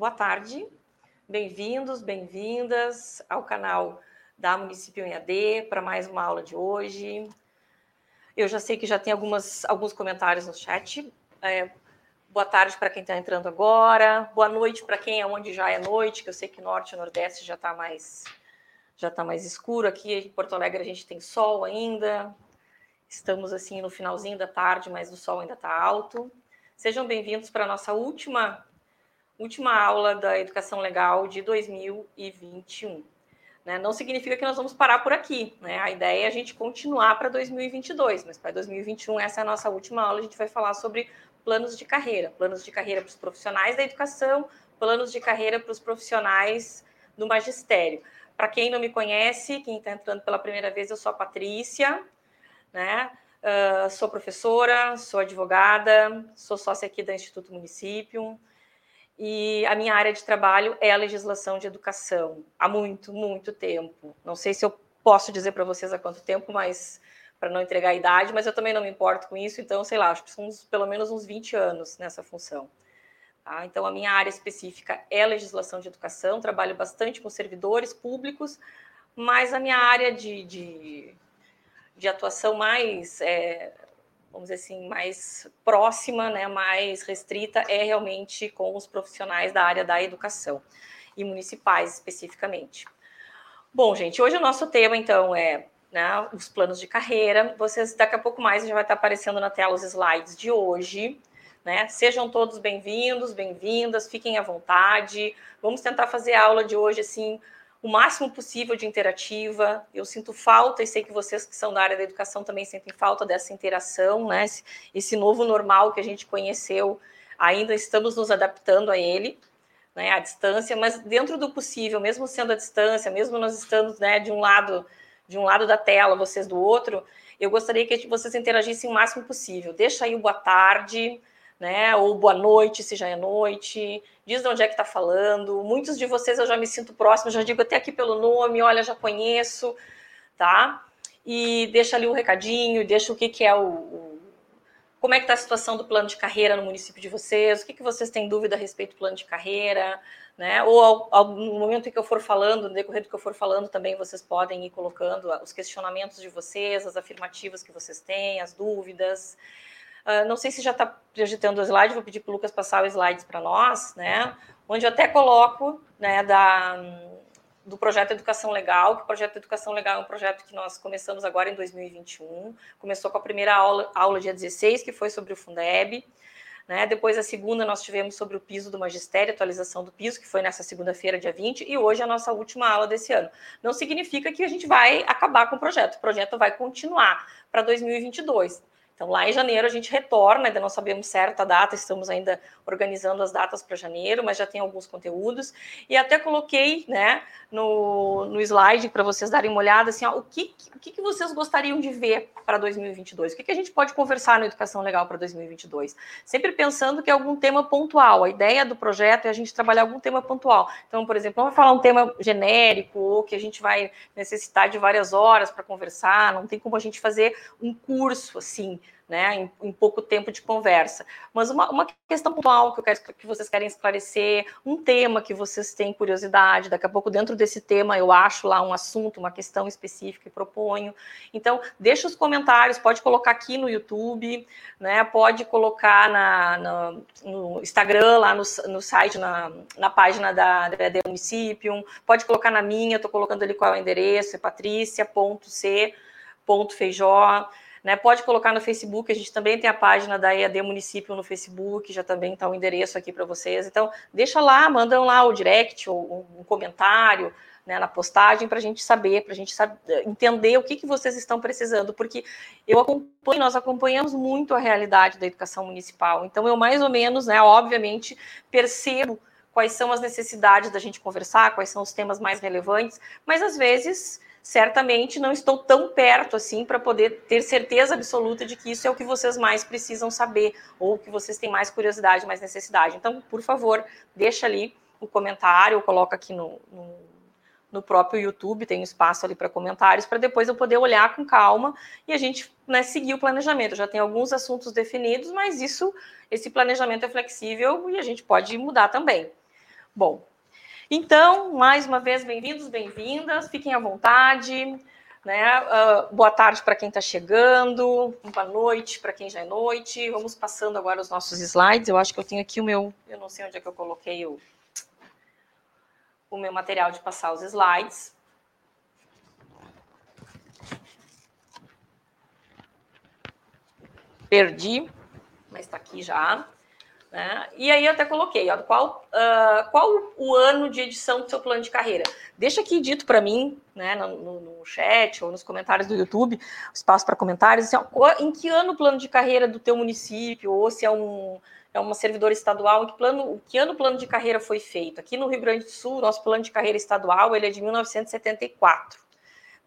Boa tarde, bem-vindos, bem-vindas ao canal da Município EAD para mais uma aula de hoje. Eu já sei que já tem algumas, alguns comentários no chat. É, boa tarde para quem está entrando agora, boa noite para quem é onde já é noite, que eu sei que norte e nordeste já está mais já está mais escuro aqui em Porto Alegre a gente tem sol ainda. Estamos assim no finalzinho da tarde, mas o sol ainda está alto. Sejam bem-vindos para a nossa última última aula da educação legal de 2021. Né? Não significa que nós vamos parar por aqui. Né? A ideia é a gente continuar para 2022, mas para 2021 essa é a nossa última aula. A gente vai falar sobre planos de carreira, planos de carreira para os profissionais da educação, planos de carreira para os profissionais do magistério. Para quem não me conhece, quem está entrando pela primeira vez, eu sou a Patrícia, né? Uh, sou professora, sou advogada, sou sócia aqui da Instituto Município e a minha área de trabalho é a legislação de educação há muito, muito tempo. Não sei se eu posso dizer para vocês há quanto tempo, mas para não entregar a idade, mas eu também não me importo com isso, então, sei lá, acho que são uns, pelo menos uns 20 anos nessa função. Tá? Então, a minha área específica é legislação de educação, trabalho bastante com servidores públicos, mas a minha área de, de, de atuação mais, é, vamos dizer assim, mais próxima, né, mais restrita, é realmente com os profissionais da área da educação, e municipais especificamente. Bom, gente, hoje o nosso tema, então, é né, os planos de carreira. Vocês, daqui a pouco mais, já vai estar aparecendo na tela os slides de hoje. Né? Sejam todos bem-vindos, bem-vindas, fiquem à vontade. Vamos tentar fazer a aula de hoje assim o máximo possível de interativa. Eu sinto falta e sei que vocês que são da área da educação também sentem falta dessa interação, né? Esse, esse novo normal que a gente conheceu, ainda estamos nos adaptando a ele, né? À distância, mas dentro do possível, mesmo sendo à distância, mesmo nós estando, né, de um lado de um lado da tela, vocês do outro, eu gostaria que vocês interagissem o máximo possível. Deixa aí o boa tarde, né? Ou boa noite, se já é noite. Diz de onde é que está falando. Muitos de vocês eu já me sinto próximo, já digo até aqui pelo nome, olha, já conheço, tá? E deixa ali o um recadinho, deixa o que, que é o, o como é que está a situação do plano de carreira no município de vocês, o que, que vocês têm dúvida a respeito do plano de carreira, né? Ou ao, ao, no momento em que eu for falando, no decorrer do que eu for falando, também vocês podem ir colocando os questionamentos de vocês, as afirmativas que vocês têm, as dúvidas. Uh, não sei se já está projetando o slide, vou pedir para o Lucas passar os slides para nós, né? Onde eu até coloco, né, da, do projeto Educação Legal, que o projeto Educação Legal é um projeto que nós começamos agora em 2021. Começou com a primeira aula, aula dia 16, que foi sobre o Fundeb. Né? Depois, a segunda, nós tivemos sobre o piso do magistério, atualização do piso, que foi nessa segunda-feira, dia 20, e hoje é a nossa última aula desse ano. Não significa que a gente vai acabar com o projeto, o projeto vai continuar para 2022. Então, lá em janeiro a gente retorna, ainda não sabemos certa data, estamos ainda organizando as datas para janeiro, mas já tem alguns conteúdos. E até coloquei né, no, no slide para vocês darem uma olhada assim, ó, o, que, o que, vocês gostariam de ver para 2022? O que, que a gente pode conversar na Educação Legal para 2022? Sempre pensando que é algum tema pontual. A ideia do projeto é a gente trabalhar algum tema pontual. Então, por exemplo, não vai falar um tema genérico ou que a gente vai necessitar de várias horas para conversar, não tem como a gente fazer um curso assim né, em, em, pouco tempo de conversa. Mas uma, uma, questão pontual que eu quero que vocês querem esclarecer, um tema que vocês têm curiosidade, daqui a pouco dentro desse tema eu acho lá um assunto, uma questão específica e proponho. Então, deixa os comentários, pode colocar aqui no YouTube, né, pode colocar na, na no Instagram, lá no, no site, na, na página da, da Município, pode colocar na minha, estou colocando ali qual é o endereço, é patrícia.c.feijó, né? Pode colocar no Facebook, a gente também tem a página da EAD Município no Facebook, já também está o endereço aqui para vocês. Então, deixa lá, mandam lá o direct ou um comentário né, na postagem para a gente saber, para a gente saber, entender o que, que vocês estão precisando, porque eu acompanho, nós acompanhamos muito a realidade da educação municipal. Então, eu mais ou menos, né, obviamente, percebo quais são as necessidades da gente conversar, quais são os temas mais relevantes, mas às vezes certamente não estou tão perto assim para poder ter certeza absoluta de que isso é o que vocês mais precisam saber ou que vocês têm mais curiosidade, mais necessidade. Então, por favor, deixa ali o comentário, ou coloca aqui no, no, no próprio YouTube, tem espaço ali para comentários, para depois eu poder olhar com calma e a gente né, seguir o planejamento. Já tem alguns assuntos definidos, mas isso, esse planejamento é flexível e a gente pode mudar também. Bom, então, mais uma vez, bem-vindos, bem-vindas, fiquem à vontade. Né? Uh, boa tarde para quem está chegando, boa noite para quem já é noite. Vamos passando agora os nossos slides. Eu acho que eu tenho aqui o meu. Eu não sei onde é que eu coloquei o, o meu material de passar os slides. Perdi, mas está aqui já. Né? E aí eu até coloquei, ó, qual, uh, qual o ano de edição do seu plano de carreira? Deixa aqui dito para mim, né, no, no, chat ou nos comentários do YouTube, espaço para comentários, assim, ó, em que ano o plano de carreira do teu município, ou se é um é uma servidora estadual, em que, plano, que ano o plano de carreira foi feito? Aqui no Rio Grande do Sul, nosso plano de carreira estadual ele é de 1974.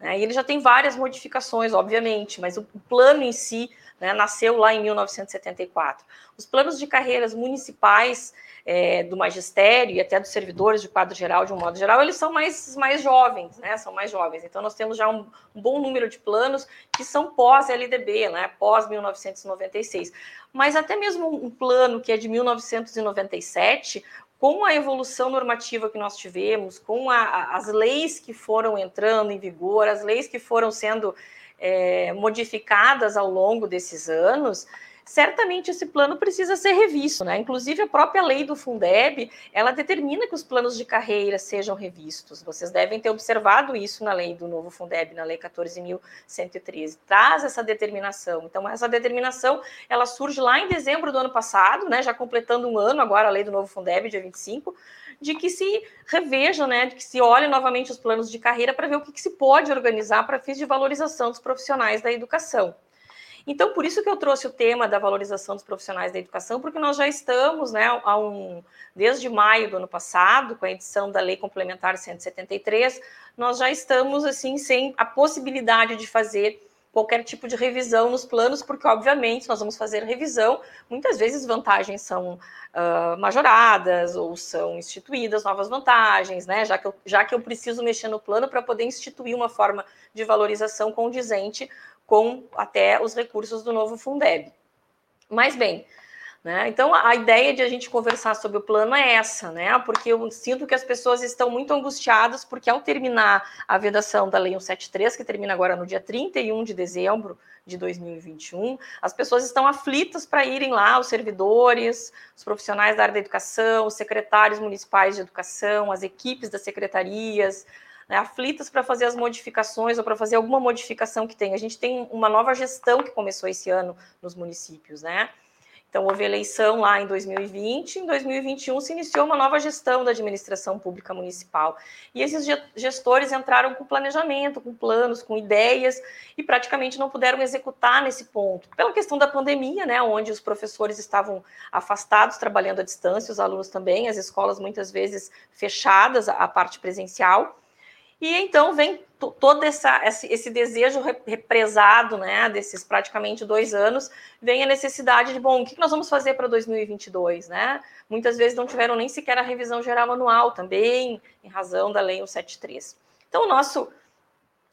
Né? E ele já tem várias modificações, obviamente, mas o plano em si né, nasceu lá em 1974. Os planos de carreiras municipais é, do magistério e até dos servidores de quadro geral, de um modo geral, eles são mais, mais jovens, né? São mais jovens. Então, nós temos já um, um bom número de planos que são pós-LDB, né? Pós-1996. Mas até mesmo um plano que é de 1997, com a evolução normativa que nós tivemos, com a, as leis que foram entrando em vigor, as leis que foram sendo é, modificadas ao longo desses anos, certamente esse plano precisa ser revisto, né? Inclusive a própria lei do Fundeb, ela determina que os planos de carreira sejam revistos. Vocês devem ter observado isso na lei do novo Fundeb, na lei 14.113. Traz essa determinação. Então essa determinação, ela surge lá em dezembro do ano passado, né? Já completando um ano agora a lei do novo Fundeb, dia 25 de que se revejam, né, de que se olhe novamente os planos de carreira para ver o que, que se pode organizar para fins de valorização dos profissionais da educação. Então, por isso que eu trouxe o tema da valorização dos profissionais da educação, porque nós já estamos, né, a um, desde maio do ano passado, com a edição da Lei Complementar 173, nós já estamos, assim, sem a possibilidade de fazer qualquer tipo de revisão nos planos, porque, obviamente, nós vamos fazer revisão, muitas vezes vantagens são uh, majoradas ou são instituídas novas vantagens, né? Já que eu, já que eu preciso mexer no plano para poder instituir uma forma de valorização condizente com até os recursos do novo Fundeb. Mas bem, né? Então, a ideia de a gente conversar sobre o plano é essa, né? Porque eu sinto que as pessoas estão muito angustiadas, porque ao terminar a vedação da Lei 173, que termina agora no dia 31 de dezembro de 2021, as pessoas estão aflitas para irem lá, os servidores, os profissionais da área da educação, os secretários municipais de educação, as equipes das secretarias, né, para fazer as modificações ou para fazer alguma modificação que tem. A gente tem uma nova gestão que começou esse ano nos municípios, né? Então, houve eleição lá em 2020, em 2021 se iniciou uma nova gestão da administração pública municipal. E esses gestores entraram com planejamento, com planos, com ideias, e praticamente não puderam executar nesse ponto, pela questão da pandemia, né, onde os professores estavam afastados, trabalhando à distância, os alunos também, as escolas muitas vezes fechadas, a parte presencial. E então vem todo essa, esse, desejo represado, né, desses praticamente dois anos, vem a necessidade de, bom, o que nós vamos fazer para 2022, né? Muitas vezes não tiveram nem sequer a revisão geral anual também, em razão da Lei 173. Então, o nosso,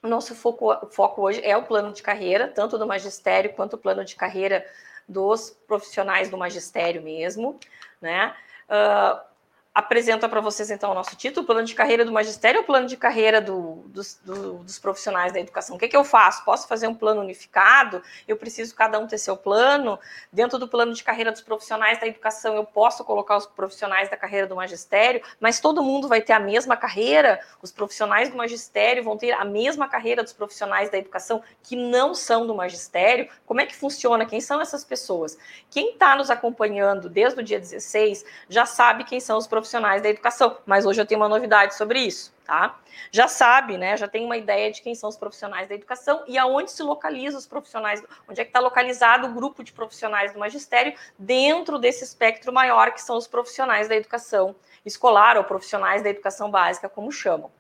nosso foco, foco hoje é o plano de carreira, tanto do magistério quanto o plano de carreira dos profissionais do magistério mesmo, né? Uh, apresenta para vocês então o nosso título, plano de carreira do magistério ou plano de carreira do, dos, do, dos, profissionais da educação? O que, que eu faço? Posso fazer um plano unificado? Eu preciso cada um ter seu plano? Dentro do plano de carreira dos profissionais da educação, eu posso colocar os profissionais da carreira do magistério, mas todo mundo vai ter a mesma carreira? Os profissionais do magistério vão ter a mesma carreira dos profissionais da educação que não são do magistério? Como é que funciona? Quem são essas pessoas? Quem está nos acompanhando desde o dia 16 já sabe quem são os profissionais profissionais da educação, mas hoje eu tenho uma novidade sobre isso, tá? Já sabe, né? Já tem uma ideia de quem são os profissionais da educação e aonde se localiza os profissionais, onde é que está localizado o grupo de profissionais do magistério dentro desse espectro maior que são os profissionais da educação escolar ou profissionais da educação básica, como chamam.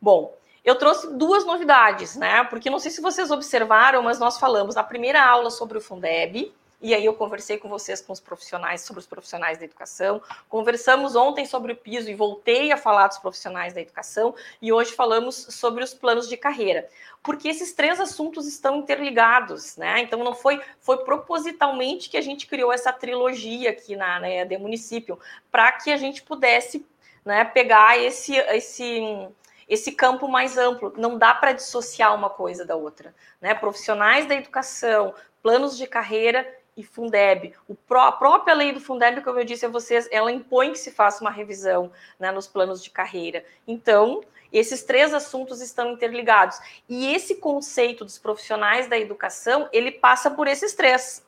Bom, eu trouxe duas novidades, né? Porque não sei se vocês observaram, mas nós falamos na primeira aula sobre o Fundeb, e aí eu conversei com vocês, com os profissionais, sobre os profissionais da educação. Conversamos ontem sobre o piso e voltei a falar dos profissionais da educação. E hoje falamos sobre os planos de carreira. Porque esses três assuntos estão interligados, né? Então não foi, foi propositalmente que a gente criou essa trilogia aqui na, na EAD Município, para que a gente pudesse né, pegar esse, esse, esse campo mais amplo. Não dá para dissociar uma coisa da outra. Né? Profissionais da educação, planos de carreira e Fundeb. Pró, a própria lei do Fundeb, como eu disse a vocês, ela impõe que se faça uma revisão né, nos planos de carreira. Então, esses três assuntos estão interligados. E esse conceito dos profissionais da educação, ele passa por esses três.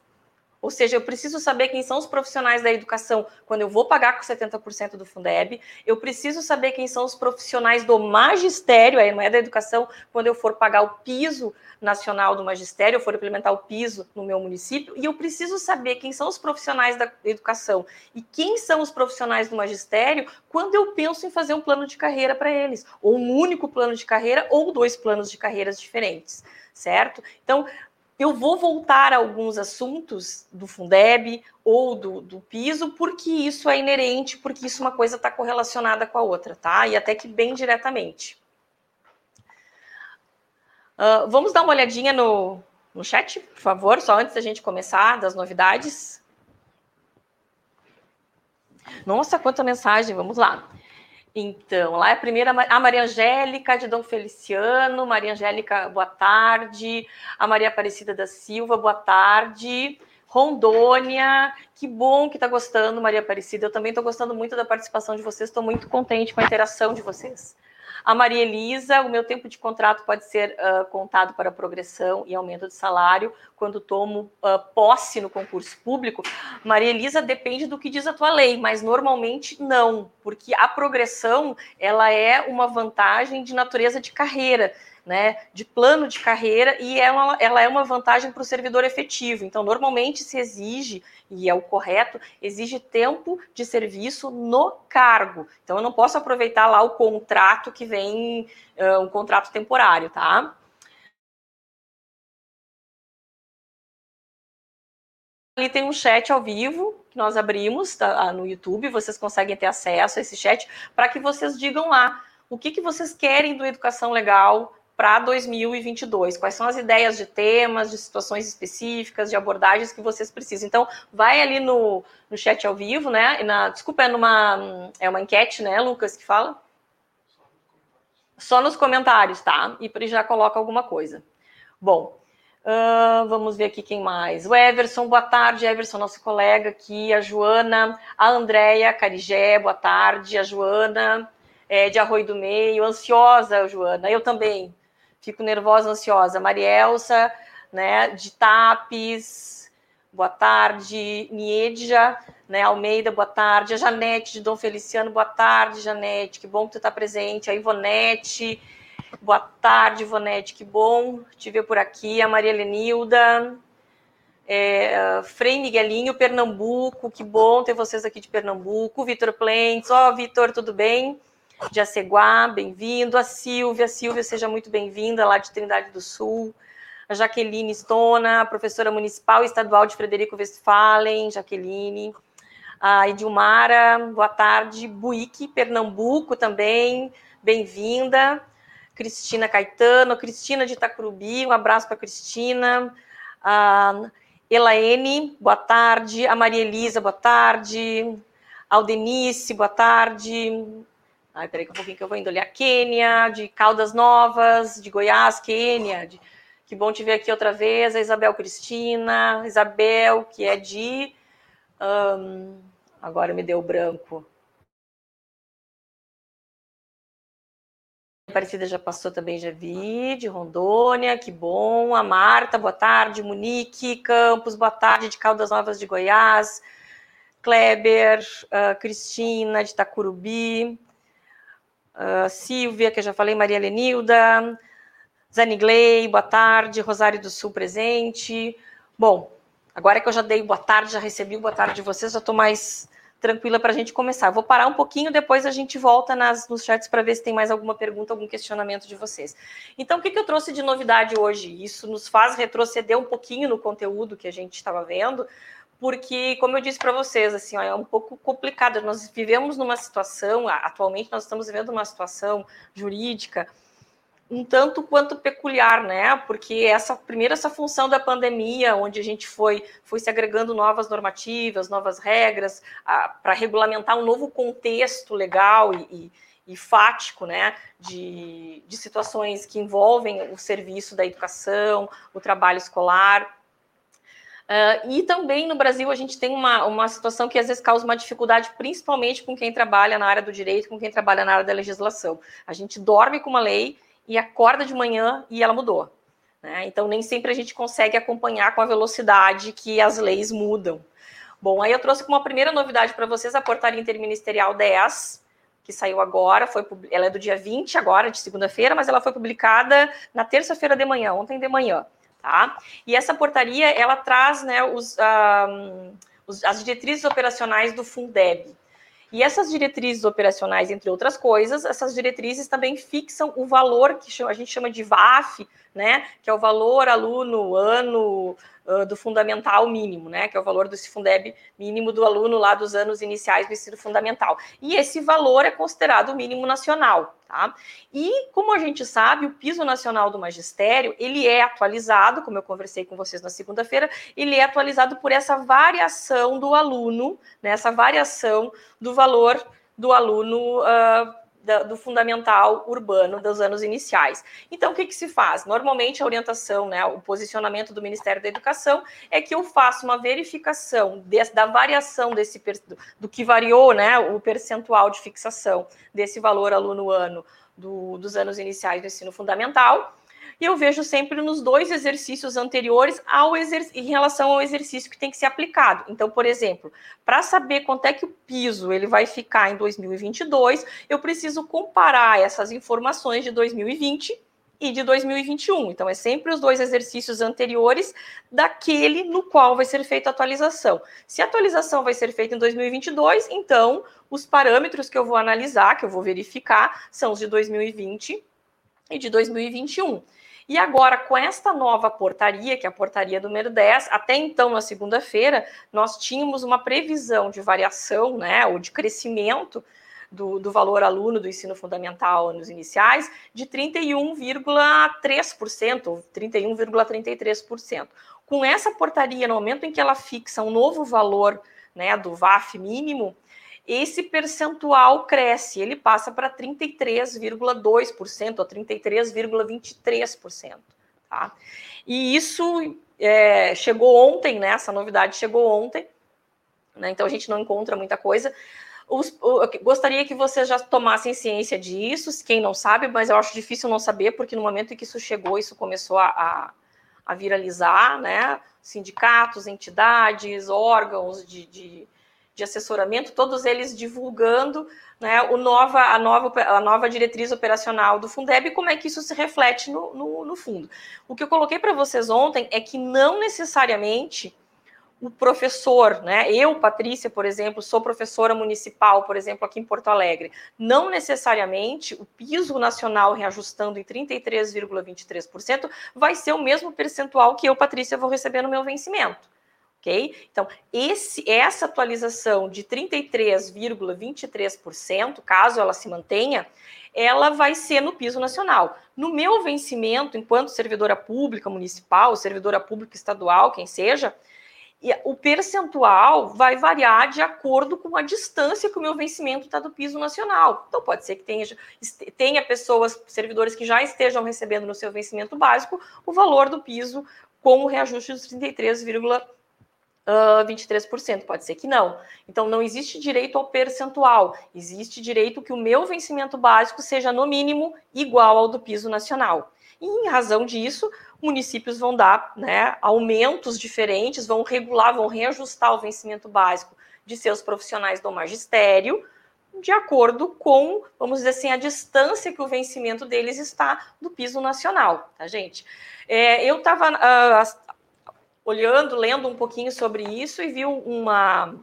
Ou seja, eu preciso saber quem são os profissionais da educação quando eu vou pagar com 70% do Fundeb. Eu preciso saber quem são os profissionais do magistério, aí não é da educação, quando eu for pagar o piso nacional do magistério, eu for implementar o piso no meu município. E eu preciso saber quem são os profissionais da educação e quem são os profissionais do magistério quando eu penso em fazer um plano de carreira para eles, ou um único plano de carreira, ou dois planos de carreiras diferentes certo? Então, eu vou voltar a alguns assuntos do Fundeb ou do, do piso, porque isso é inerente, porque isso uma coisa está correlacionada com a outra, tá? E até que bem diretamente. Uh, vamos dar uma olhadinha no, no chat, por favor, só antes da gente começar, das novidades. Nossa, quanta mensagem, vamos lá. Então, lá é a primeira, a Maria Angélica de Dom Feliciano. Maria Angélica, boa tarde. A Maria Aparecida da Silva, boa tarde. Rondônia, que bom que está gostando, Maria Aparecida. Eu também estou gostando muito da participação de vocês, estou muito contente com a interação de vocês. A Maria Elisa, o meu tempo de contrato pode ser uh, contado para progressão e aumento de salário quando tomo uh, posse no concurso público. Maria Elisa, depende do que diz a tua lei, mas normalmente não, porque a progressão ela é uma vantagem de natureza de carreira né, de plano de carreira e ela, ela é uma vantagem para o servidor efetivo. Então, normalmente se exige, e é o correto, exige tempo de serviço no cargo. Então, eu não posso aproveitar lá o contrato que vem, uh, um contrato temporário, tá? Ali tem um chat ao vivo que nós abrimos tá, no YouTube, vocês conseguem ter acesso a esse chat para que vocês digam lá o que, que vocês querem do Educação Legal, para 2022? Quais são as ideias de temas, de situações específicas, de abordagens que vocês precisam? Então, vai ali no, no chat ao vivo, né? Na, desculpa, é numa é uma enquete, né, Lucas, que fala? Só nos comentários, tá? E já coloca alguma coisa. Bom, uh, vamos ver aqui quem mais. O Everson, boa tarde, Everson, nosso colega aqui. A Joana, a Andréia Carigé, boa tarde. A Joana, é, de Arroio do Meio, ansiosa, Joana, eu também fico nervosa, ansiosa. Marielsa, né, de Tapes, boa tarde. Niedja, né, Almeida, boa tarde. A Janete, de Dom Feliciano, boa tarde, Janete, que bom que tu está presente. A Ivonete, boa tarde, Ivonete, que bom te ver por aqui. A Maria Lenilda, é, Frei Miguelinho, Pernambuco, que bom ter vocês aqui de Pernambuco. Vitor Plentes, ó, oh, Vitor, tudo bem? De Aceguá, bem-vindo. A Silvia, Silvia, seja muito bem-vinda, lá de Trindade do Sul. A Jaqueline Stona, professora municipal e estadual de Frederico Westphalen, Jaqueline. A Edilmara, boa tarde. Buíque, Pernambuco também, bem-vinda. Cristina Caetano, Cristina de Itacurubi, um abraço para Cristina. A Elaine, boa tarde. A Maria Elisa, boa tarde. Aldenice, boa tarde. Ai, peraí, um pouquinho que eu vou indo ali. A Quênia, de Caldas Novas, de Goiás, Quênia. De... Que bom te ver aqui outra vez. A Isabel Cristina, Isabel, que é de. Um... Agora me deu branco. Aparecida já passou também, já vi, de Rondônia, que bom. A Marta, boa tarde. Munique, Campos, boa tarde, de Caldas Novas de Goiás. Kleber, uh, Cristina, de Itacurubi. Uh, Silvia, que eu já falei, Maria Lenilda, Zanigley, boa tarde, Rosário do Sul presente. Bom, agora que eu já dei boa tarde, já recebi o boa tarde de vocês, já estou mais tranquila para a gente começar. vou parar um pouquinho, depois a gente volta nas, nos chats para ver se tem mais alguma pergunta, algum questionamento de vocês. Então, o que, que eu trouxe de novidade hoje? Isso nos faz retroceder um pouquinho no conteúdo que a gente estava vendo, porque, como eu disse para vocês, assim, ó, é um pouco complicado. Nós vivemos numa situação, atualmente nós estamos vivendo uma situação jurídica um tanto quanto peculiar, né? Porque essa primeiro essa função da pandemia, onde a gente foi foi se agregando novas normativas, novas regras para regulamentar um novo contexto legal e, e, e fático, né? De, de situações que envolvem o serviço da educação, o trabalho escolar. Uh, e também no Brasil a gente tem uma, uma situação que às vezes causa uma dificuldade, principalmente com quem trabalha na área do direito, com quem trabalha na área da legislação. A gente dorme com uma lei e acorda de manhã e ela mudou. Né? Então, nem sempre a gente consegue acompanhar com a velocidade que as leis mudam. Bom, aí eu trouxe como primeira novidade para vocês a portaria interministerial 10, que saiu agora, foi, ela é do dia 20 agora, de segunda-feira, mas ela foi publicada na terça-feira de manhã, ontem de manhã, tá? E essa portaria, ela traz, né, os, um, os as diretrizes operacionais do Fundeb, e essas diretrizes operacionais, entre outras coisas, essas diretrizes também fixam o valor que a gente chama de VAF, né, que é o valor aluno ano do fundamental mínimo, né, que é o valor do Fundeb mínimo do aluno lá dos anos iniciais do ensino fundamental. E esse valor é considerado o mínimo nacional, tá? E como a gente sabe, o piso nacional do magistério, ele é atualizado, como eu conversei com vocês na segunda-feira, ele é atualizado por essa variação do aluno, né, essa variação do valor do aluno uh, do fundamental urbano dos anos iniciais. Então, o que, que se faz? Normalmente, a orientação, né, o posicionamento do Ministério da Educação é que eu faça uma verificação da variação desse do, que variou, né, o percentual de fixação desse valor aluno-ano do, dos anos iniciais do ensino fundamental eu vejo sempre nos dois exercícios anteriores ao em relação ao exercício que tem que ser aplicado. Então, por exemplo, para saber quanto é que o piso ele vai ficar em 2022, eu preciso comparar essas informações de 2020 e de 2021. Então, é sempre os dois exercícios anteriores daquele no qual vai ser feita a atualização. Se a atualização vai ser feita em 2022, então os parâmetros que eu vou analisar, que eu vou verificar, são os de 2020 e de 2021. E agora, com esta nova portaria, que é a portaria número 10, até então, na segunda-feira, nós tínhamos uma previsão de variação, né, ou de crescimento do, do valor aluno do ensino fundamental nos iniciais de 31,3%, ou 31,33%. Com essa portaria, no momento em que ela fixa um novo valor né, do VAF mínimo, esse percentual cresce, ele passa para 33,2% ou 33,23%. Tá? E isso é, chegou ontem, né? Essa novidade chegou ontem, né? então a gente não encontra muita coisa. Os, gostaria que vocês já tomassem ciência disso, quem não sabe, mas eu acho difícil não saber, porque no momento em que isso chegou, isso começou a, a, a viralizar, né? Sindicatos, entidades, órgãos de, de de assessoramento, todos eles divulgando né, o nova, a, nova, a nova diretriz operacional do Fundeb e como é que isso se reflete no, no, no fundo. O que eu coloquei para vocês ontem é que não necessariamente o professor, né? Eu, Patrícia, por exemplo, sou professora municipal, por exemplo, aqui em Porto Alegre. Não necessariamente o piso nacional reajustando em 33,23% vai ser o mesmo percentual que eu, Patrícia, vou receber no meu vencimento ok? Então, esse, essa atualização de 33,23%, caso ela se mantenha, ela vai ser no piso nacional. No meu vencimento, enquanto servidora pública municipal, servidora pública estadual, quem seja, o percentual vai variar de acordo com a distância que o meu vencimento está do piso nacional. Então, pode ser que tenha, tenha pessoas, servidores que já estejam recebendo no seu vencimento básico o valor do piso com o reajuste dos 33,23% uh, 23%, pode ser que não. Então, não existe direito ao percentual, existe direito que o meu vencimento básico seja, no mínimo, igual ao do piso nacional. E, em razão disso, municípios vão dar né, aumentos diferentes, vão regular, vão reajustar o vencimento básico de seus profissionais do magistério, de acordo com, vamos dizer assim, a distância que o vencimento deles está do piso nacional, tá, gente? É, eu estava uh, ah, olhando, lendo um pouquinho sobre isso e viu uma,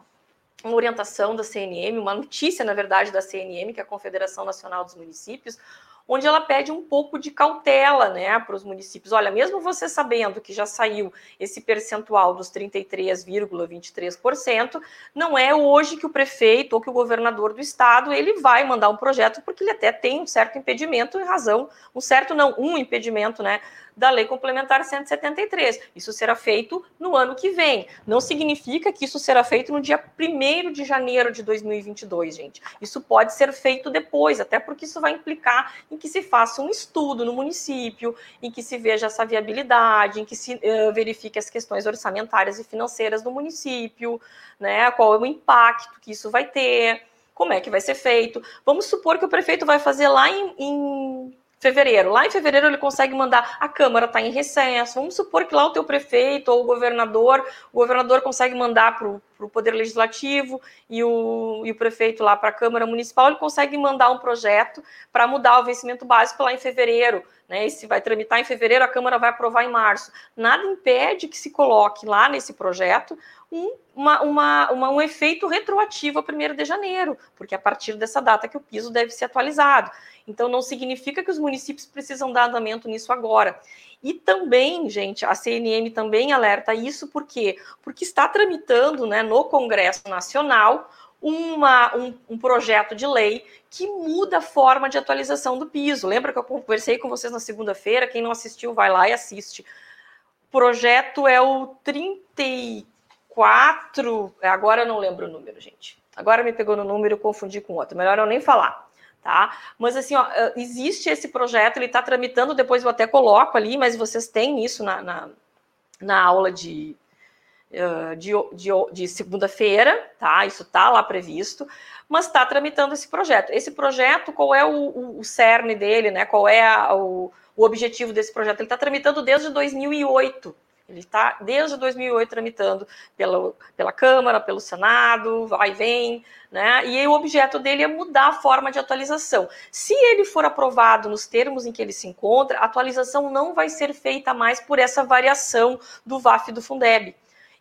uma orientação da CNM, uma notícia, na verdade, da CNM, que é a Confederação Nacional dos Municípios, onde ela pede um pouco de cautela né, para os municípios. Olha, mesmo você sabendo que já saiu esse percentual dos 33,23%, não é hoje que o prefeito ou que o governador do estado ele vai mandar um projeto, porque ele até tem um certo impedimento em razão, um certo não, um impedimento, né, da Lei Complementar 173. Isso será feito no ano que vem. Não significa que isso será feito no dia 1 de janeiro de 2022, gente. Isso pode ser feito depois, até porque isso vai implicar em que se faça um estudo no município, em que se veja essa viabilidade, em que se uh, verifique as questões orçamentárias e financeiras do município, né? Qual é o impacto que isso vai ter como é que vai ser feito. Vamos supor que o prefeito vai fazer lá em, em fevereiro. Lá em fevereiro ele consegue mandar, a Câmara está em recesso, vamos supor que lá o teu prefeito ou o governador, o governador consegue mandar para o Poder Legislativo e o, e o prefeito lá para a Câmara Municipal, ele consegue mandar um projeto para mudar o vencimento básico lá em fevereiro, né? Se vai tramitar em fevereiro, a Câmara vai aprovar em março. Nada impede que se coloque lá nesse projeto um, uma, uma, uma, um efeito retroativo a 1 de janeiro, porque a partir dessa data que o piso deve ser atualizado. Então, não significa que os municípios precisam dar andamento nisso agora. E também, gente, a CNM também alerta isso, por quê? Porque está tramitando né, no Congresso Nacional uma, um, um, projeto de lei que muda a forma de atualização do piso. Lembra que eu conversei com vocês na segunda-feira? Quem não assistiu, vai lá e assiste. O projeto é o 34 quatro. Agora eu não lembro o número, gente. Agora me pegou no número, confundi com outro. Melhor eu nem falar, tá? Mas assim, ó, eh, existe esse projeto, ele está tramitando, depois eu até coloco ali, mas vocês têm isso na, na, na aula de, uh, de, de, de segunda-feira, tá? Isso está lá previsto, mas está tramitando esse projeto. Esse projeto, qual é o, o, o cerne dele, né? Qual é a, o, o objetivo desse projeto? Ele está tramitando desde 2008. Ele está desde 2008 tramitando pela, pela Câmara, pelo Senado, vai e vem, né? E o objeto dele é mudar a forma de atualização. Se ele for aprovado nos termos em que ele se encontra, a atualização não vai ser feita mais por essa variação do VAF do Fundeb,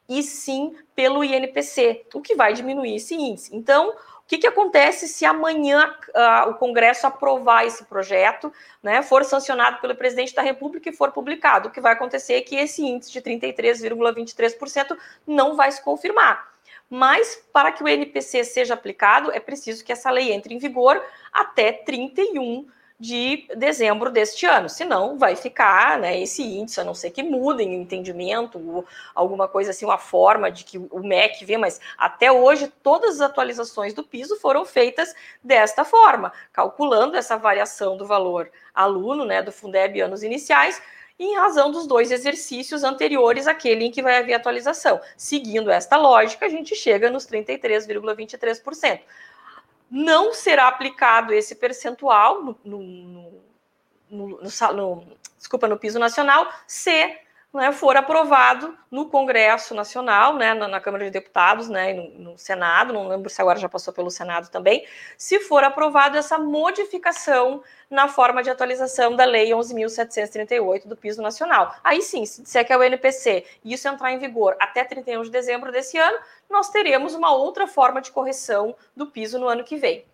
e sim pelo INPC, o que vai diminuir esse índice. Então, que, que acontece se amanhã uh, o Congresso aprovar esse projeto, né, for sancionado pelo presidente da República e for publicado? O que vai acontecer é que esse índice de 33,23% não vai se confirmar. Mas, para que o NPC seja aplicado, é preciso que essa lei entre em vigor até 31 de dezembro deste ano. Senão, vai ficar né, esse índice, a não ser que mudem o entendimento, alguma coisa assim, uma forma de que o MEC vê, mas até hoje todas as atualizações do piso foram feitas desta forma, calculando essa variação do valor aluno, né, do Fundeb anos iniciais, em razão dos dois exercícios anteriores àquele em que vai haver atualização. Seguindo esta lógica, a gente chega nos 33,23% não será aplicado esse percentual no, no, no, no desculpa, no piso nacional se né, for aprovado no Congresso Nacional, né, na, na, Câmara de Deputados, né, no, no, Senado, não lembro se agora já passou pelo Senado também, se for aprovado essa modificação na forma de atualização da Lei 11.738 do Piso Nacional. Aí sim, se disser que é o NPC e isso entrar em vigor até 31 de dezembro desse ano, nós teremos uma outra forma de correção do piso no ano que vem.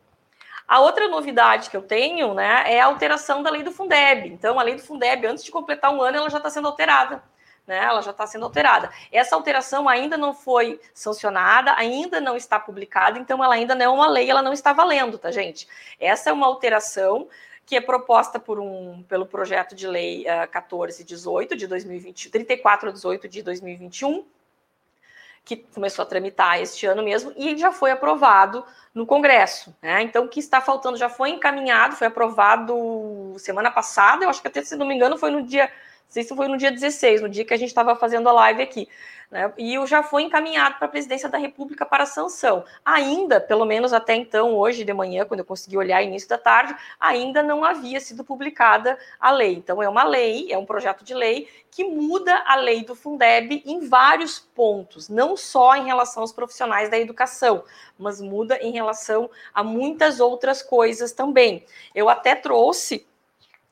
A outra novidade que eu tenho né, é a alteração da lei do Fundeb. Então, a lei do Fundeb, antes de completar um ano, ela já está sendo alterada. Né, ela já está sendo alterada. Essa alteração ainda não foi sancionada, ainda não está publicada, então ela ainda não é uma lei, ela não está valendo, tá, gente? Essa é uma alteração que é proposta por um, pelo projeto de lei uh, 1418 de 2020, 3418 de 2021, que começou a tramitar este ano mesmo e já foi aprovado no Congresso. Né? Então, o que está faltando já foi encaminhado, foi aprovado semana passada, eu acho que até, se não me engano, foi no dia, se foi no dia 16, no dia que a gente estava fazendo a live aqui. Né? E já foi encaminhado para a presidência da República para sanção. Ainda, pelo menos até então, hoje de manhã, quando eu consegui olhar início da tarde, ainda não havia sido publicada a lei. Então, é uma lei, é um projeto de lei que muda a lei do Fundeb em vários pontos, não só em relação aos profissionais da educação, mas muda em relação a muitas outras coisas também. Eu até trouxe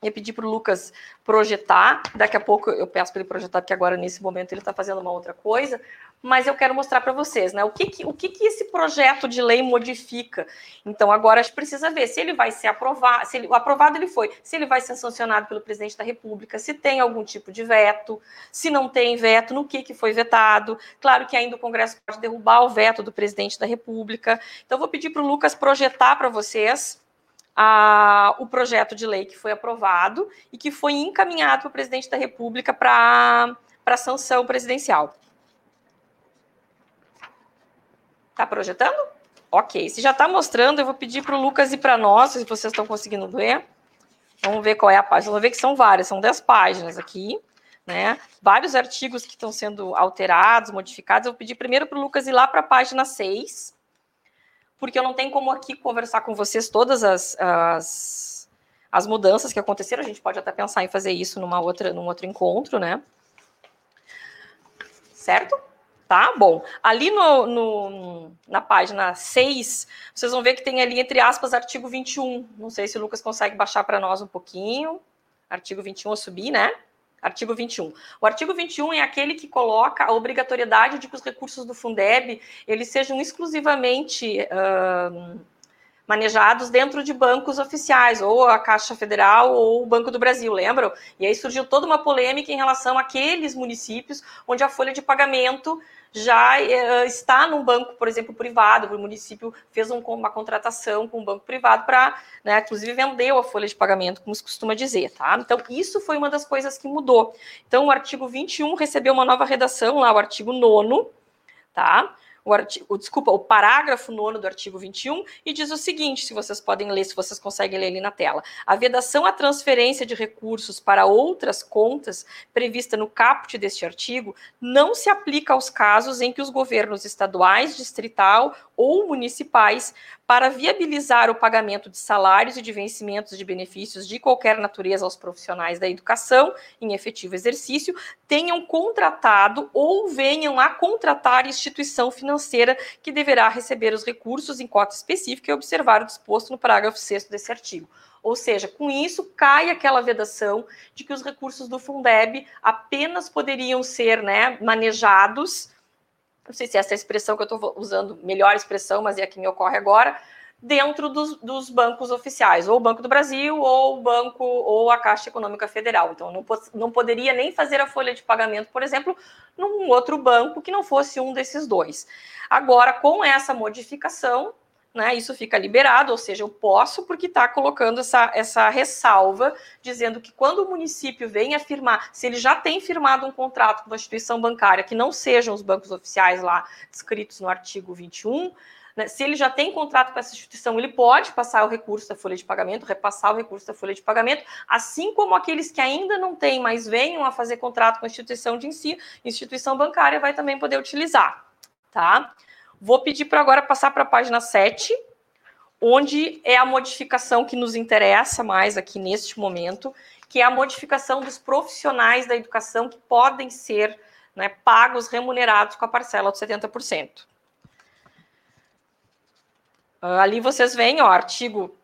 ia pedir para o Lucas projetar. Daqui a pouco eu peço para ele projetar, porque agora, nesse momento, ele está fazendo uma outra coisa mas eu quero mostrar para vocês, né? O que, que o que, que, esse projeto de lei modifica? Então, agora a gente precisa ver se ele vai ser aprovado, se ele, aprovado ele foi, se ele vai ser sancionado pelo presidente da República, se tem algum tipo de veto, se não tem veto, no que, que foi vetado. Claro que ainda o Congresso pode derrubar o veto do presidente da República. Então, vou pedir para o Lucas projetar para vocês. A, o projeto de lei que foi aprovado e que foi encaminhado para o presidente da República para sanção presidencial. Tá projetando? Ok. Se já está mostrando, eu vou pedir para o Lucas e para nós, se vocês estão conseguindo ver. Vamos ver qual é a página. Vamos ver que são várias, são 10 páginas aqui, né? Vários artigos que estão sendo alterados, modificados. Eu vou pedir primeiro para o Lucas ir lá para a página 6, porque eu não tenho como aqui conversar com vocês todas as, as, as mudanças que aconteceram. A gente pode até pensar em fazer isso numa outra, num outro encontro, né? Certo? Tá? Bom, ali no, no, na página 6, vocês vão ver que tem ali, entre aspas, artigo 21. Não sei se o Lucas consegue baixar para nós um pouquinho. Artigo 21, eu subi, né? Artigo 21. O artigo 21 é aquele que coloca a obrigatoriedade de que os recursos do Fundeb eles sejam exclusivamente uh, manejados dentro de bancos oficiais, ou a Caixa Federal ou o Banco do Brasil, lembram? E aí surgiu toda uma polêmica em relação àqueles municípios onde a folha de pagamento já uh, está num banco, por exemplo, privado, o município fez um, uma contratação com um banco privado para, né, inclusive vendeu a folha de pagamento, como se costuma dizer, tá? Então, isso foi uma das coisas que mudou. Então, o artigo 21 recebeu uma nova redação, lá o artigo 9 tá? O, artigo, desculpa, o parágrafo nono do artigo 21 e diz o seguinte: se vocês podem ler, se vocês conseguem ler ali na tela. A vedação à transferência de recursos para outras contas prevista no caput deste artigo não se aplica aos casos em que os governos estaduais, distrital ou municipais para viabilizar o pagamento de salários e de vencimentos de benefícios de qualquer natureza aos profissionais da educação em efetivo exercício, tenham contratado ou venham a contratar instituição financeira que deverá receber os recursos em cota específica e observar o disposto no parágrafo 6 desse artigo. Ou seja, com isso cai aquela vedação de que os recursos do Fundeb apenas poderiam ser né, manejados não sei se essa é a expressão que eu estou usando, melhor expressão, mas é a que me ocorre agora, dentro dos, dos, bancos oficiais, ou o Banco do Brasil, ou o Banco, ou a Caixa Econômica Federal. Então, não, não poderia nem fazer a folha de pagamento, por exemplo, num outro banco que não fosse um desses dois. Agora, com essa modificação, né, isso fica liberado, ou seja, eu posso, porque está colocando essa, essa ressalva, dizendo que quando o município vem afirmar, se ele já tem firmado um contrato com uma instituição bancária, que não sejam os bancos oficiais lá descritos no artigo 21, né, se ele já tem contrato com essa instituição, ele pode passar o recurso da folha de pagamento, repassar o recurso da folha de pagamento, assim como aqueles que ainda não têm, mas venham a fazer contrato com a instituição de ensino, instituição bancária vai também poder utilizar, tá? Vou pedir para agora passar para a página 7, onde é a modificação que nos interessa mais aqui neste momento, que é a modificação dos profissionais da educação que podem ser né, pagos, remunerados com a parcela de 70%. Uh, ali vocês veem, ó, artigo,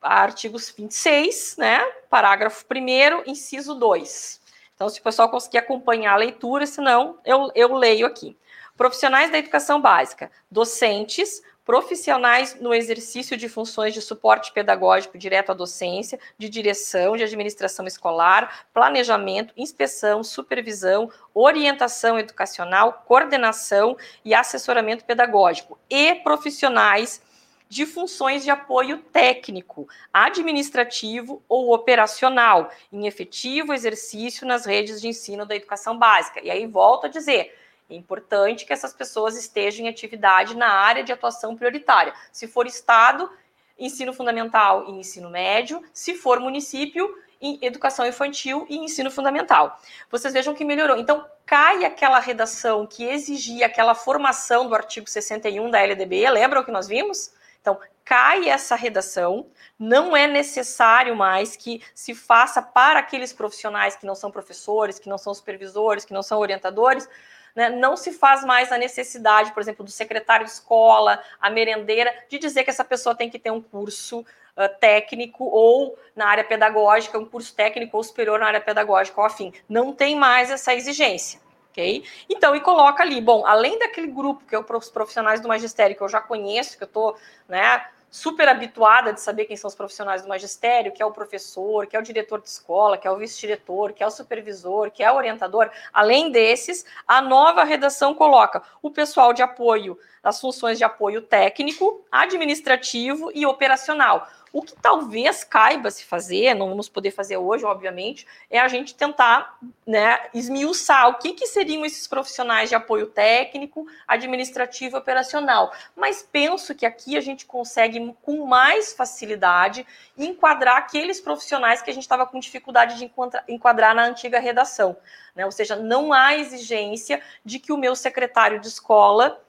artigos 26, né, parágrafo 1 inciso 2. Então, se o pessoal conseguir acompanhar a leitura, senão eu, eu leio aqui. Profissionais da educação básica, docentes, profissionais no exercício de funções de suporte pedagógico direto à docência, de direção, de administração escolar, planejamento, inspeção, supervisão, orientação educacional, coordenação e assessoramento pedagógico, e profissionais de funções de apoio técnico, administrativo ou operacional, em efetivo exercício nas redes de ensino da educação básica. E aí volto a dizer, é importante que essas pessoas estejam em atividade na área de atuação prioritária. Se for Estado, ensino fundamental e ensino médio. Se for município, em educação infantil e ensino fundamental. Vocês vejam que melhorou. Então, cai aquela redação que exigia aquela formação do artigo 61 da LDB, lembram o que nós vimos? Então, cai essa redação, não é necessário mais que se faça para aqueles profissionais que não são professores, que não são supervisores, que não são orientadores, né, não se faz mais a necessidade, por exemplo, do secretário de escola, a merendeira, de dizer que essa pessoa tem que ter um curso uh, técnico ou na área pedagógica, um curso técnico ou superior na área pedagógica ou afim. Não tem mais essa exigência. ok? Então, e coloca ali, bom, além daquele grupo que é os profissionais do magistério que eu já conheço, que eu estou né, super habituada de saber quem são os profissionais do magistério, que é o professor, que é o diretor de escola, que é o vice-diretor, que é o supervisor, que é o orientador. Além desses, a nova redação coloca o pessoal de apoio, as funções de apoio técnico, administrativo e operacional. O que talvez caiba se fazer, não vamos poder fazer hoje, obviamente, é a gente tentar né, esmiuçar o que, que seriam esses profissionais de apoio técnico, administrativo e operacional. Mas penso que aqui a gente consegue, com mais facilidade, enquadrar aqueles profissionais que a gente estava com dificuldade de enquadrar na antiga redação. Né? Ou seja, não há exigência de que o meu secretário de escola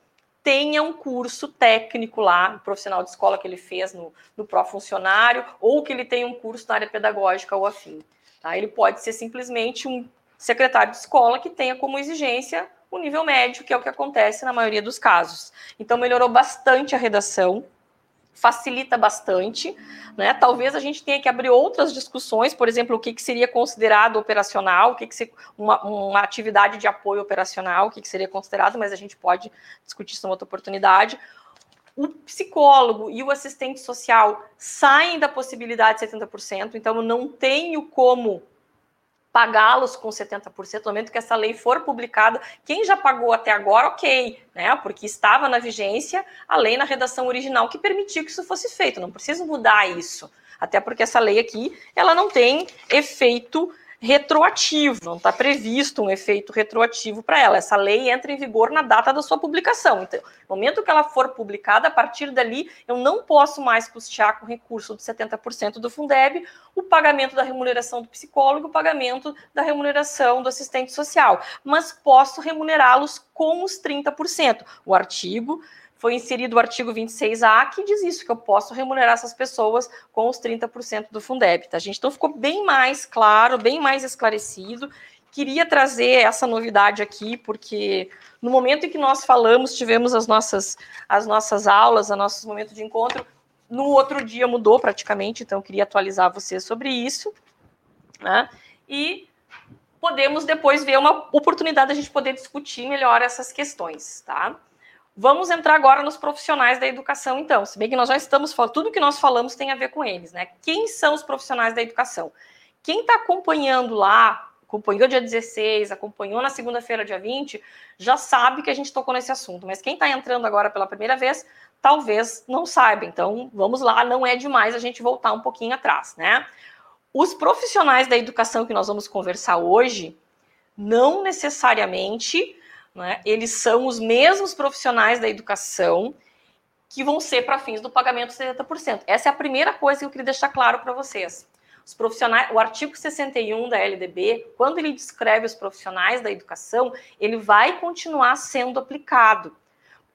tenha um curso técnico lá, um profissional de escola que ele fez no, no pró-funcionário, ou que ele tenha um curso na área pedagógica ou afim. Tá? Ele pode ser simplesmente um secretário de escola que tenha como exigência o nível médio, que é o que acontece na maioria dos casos. Então, melhorou bastante a redação facilita bastante, né? Talvez a gente tenha que abrir outras discussões, por exemplo, o que, que seria considerado operacional, o que, que seria uma, uma, atividade de apoio operacional, o que, que seria considerado, mas a gente pode discutir isso em outra oportunidade. O psicólogo e o assistente social saem da possibilidade de 70%, então eu não tenho como pagá-los com 70% no momento que essa lei for publicada. Quem já pagou até agora, ok, né? Porque estava na vigência a lei na redação original que permitiu que isso fosse feito. Não preciso mudar isso. Até porque essa lei aqui, ela não tem efeito retroativo, não está previsto um efeito retroativo para ela. Essa lei entra em vigor na data da sua publicação. Então, no momento que ela for publicada, a partir dali, eu não posso mais custear com recurso de 70% do Fundeb o pagamento da remuneração do psicólogo, o pagamento da remuneração do assistente social, mas posso remunerá-los com os 30%. O artigo foi inserido o artigo 26A, que diz isso, que eu posso remunerar essas pessoas com os 30% do Fundeb, tá, gente? Então ficou bem mais claro, bem mais esclarecido. Queria trazer essa novidade aqui, porque no momento em que nós falamos, tivemos as nossas, as nossas aulas, o nosso momento de encontro, no outro dia mudou praticamente, então queria atualizar você sobre isso. Né? E podemos depois ver uma oportunidade de a gente poder discutir melhor essas questões, tá? Vamos entrar agora nos profissionais da educação, então. Se bem que nós já estamos falando, tudo que nós falamos tem a ver com eles, né? Quem são os profissionais da educação? Quem está acompanhando lá, acompanhou dia 16, acompanhou na segunda-feira, dia 20, já sabe que a gente tocou nesse assunto. Mas quem está entrando agora pela primeira vez, talvez não saiba. Então, vamos lá, não é demais a gente voltar um pouquinho atrás, né? Os profissionais da educação que nós vamos conversar hoje, não necessariamente né, eles são os mesmos profissionais da educação que vão ser para fins do pagamento de 70%. Essa é a primeira coisa que eu queria deixar claro para vocês. Os profissionais, o artigo 61 da LDB, quando ele descreve os profissionais da educação, ele vai continuar sendo aplicado.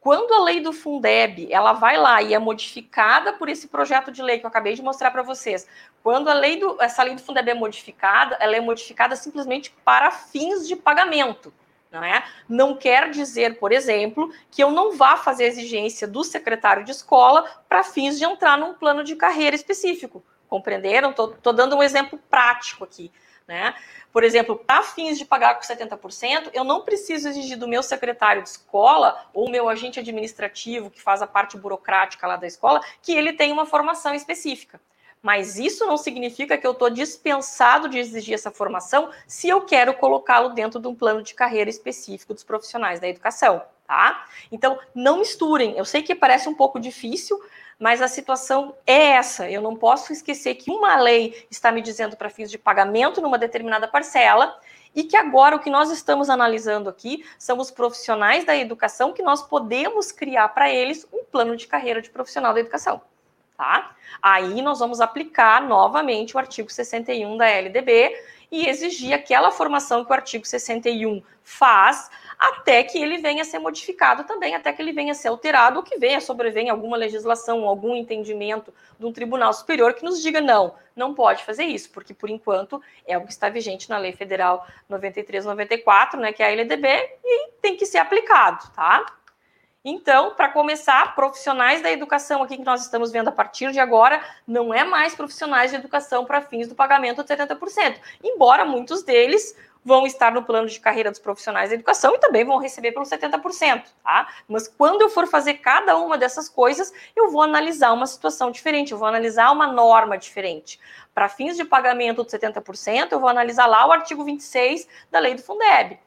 Quando a lei do Fundeb, ela vai lá e é modificada por esse projeto de lei que eu acabei de mostrar para vocês. Quando a lei do, essa lei do Fundeb é modificada, ela é modificada simplesmente para fins de pagamento. Não, é? não quer dizer, por exemplo, que eu não vá fazer exigência do secretário de escola para fins de entrar num plano de carreira específico. Compreenderam? Estou dando um exemplo prático aqui. Né? Por exemplo, para fins de pagar com 70%, eu não preciso exigir do meu secretário de escola ou meu agente administrativo, que faz a parte burocrática lá da escola, que ele tenha uma formação específica mas isso não significa que eu estou dispensado de exigir essa formação se eu quero colocá-lo dentro de um plano de carreira específico dos profissionais da educação, tá? Então, não misturem. Eu sei que parece um pouco difícil, mas a situação é essa. Eu não posso esquecer que uma lei está me dizendo para fins de pagamento numa determinada parcela e que agora o que nós estamos analisando aqui são os profissionais da educação que nós podemos criar para eles um plano de carreira de profissional da educação tá? Aí nós vamos aplicar novamente o artigo 61 da LDB e exigir aquela formação que o artigo 61 faz, até que ele venha a ser modificado também, até que ele venha a ser alterado, ou que venha sobrevenha alguma legislação, algum entendimento de um tribunal superior que nos diga não, não pode fazer isso, porque por enquanto é o que está vigente na Lei Federal 9394, né, que é a LDB, e tem que ser aplicado, tá? Então, para começar, profissionais da educação aqui que nós estamos vendo a partir de agora, não é mais profissionais de educação para fins do pagamento de 70%, embora muitos deles vão estar no plano de carreira dos profissionais da educação e também vão receber pelos 70%, tá? Mas quando eu for fazer cada uma dessas coisas, eu vou analisar uma situação diferente, eu vou analisar uma norma diferente. Para fins de pagamento de 70%, eu vou analisar lá o artigo 26 da lei do Fundeb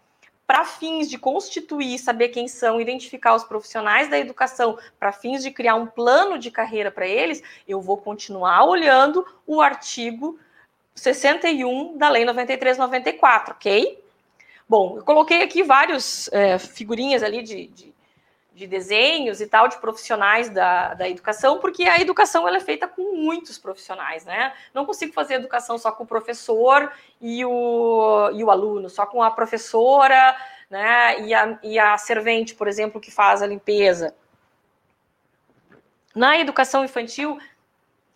para fins de constituir, saber quem são, identificar os profissionais da educação, para fins de criar um plano de carreira para eles, eu vou continuar olhando o artigo 61 da Lei 9394, ok? Bom, eu coloquei aqui vários é, figurinhas ali de, de, de, desenhos e tal de profissionais da, da educação, porque a educação ela é feita com muitos profissionais, né? Não consigo fazer educação só com o professor e o, e o aluno, só com a professora, né? E a, e a servente, por exemplo, que faz a limpeza. Na educação infantil,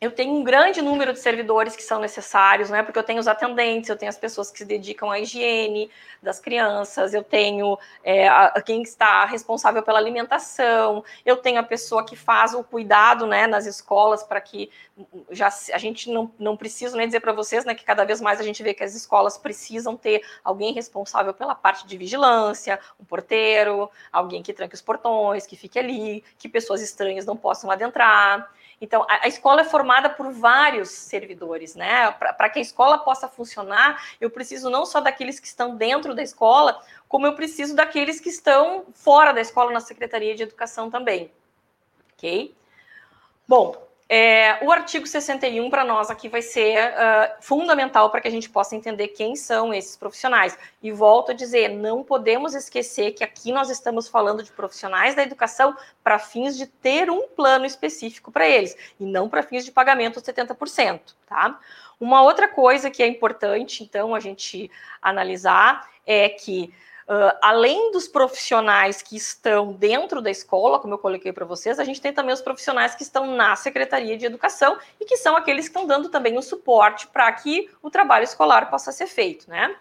eu tenho um grande número de servidores que são necessários, né? Porque eu tenho os atendentes, eu tenho as pessoas que se dedicam à higiene das crianças, eu tenho é, a, quem está responsável pela alimentação, eu tenho a pessoa que faz o cuidado, né, nas escolas para que já a gente não, não precisa nem dizer para vocês, né, que cada vez mais a gente vê que as escolas precisam ter alguém responsável pela parte de vigilância, um porteiro, alguém que tranque os portões, que fique ali, que pessoas estranhas não possam adentrar. Então, a, a escola é formada por vários servidores, né? Para que a escola possa funcionar, eu preciso não só daqueles que estão dentro da escola, como eu preciso daqueles que estão fora da escola, na Secretaria de Educação também. Ok? Bom, é, o artigo 61 para nós aqui vai ser uh, fundamental para que a gente possa entender quem são esses profissionais. E volto a dizer, não podemos esquecer que aqui nós estamos falando de profissionais da educação para fins de ter um plano específico para eles, e não para fins de pagamento de 70%. Tá? Uma outra coisa que é importante, então, a gente analisar é que Uh, além dos profissionais que estão dentro da escola, como eu coloquei para vocês, a gente tem também os profissionais que estão na Secretaria de Educação e que são aqueles que estão dando também o suporte para que o trabalho escolar possa ser feito, né?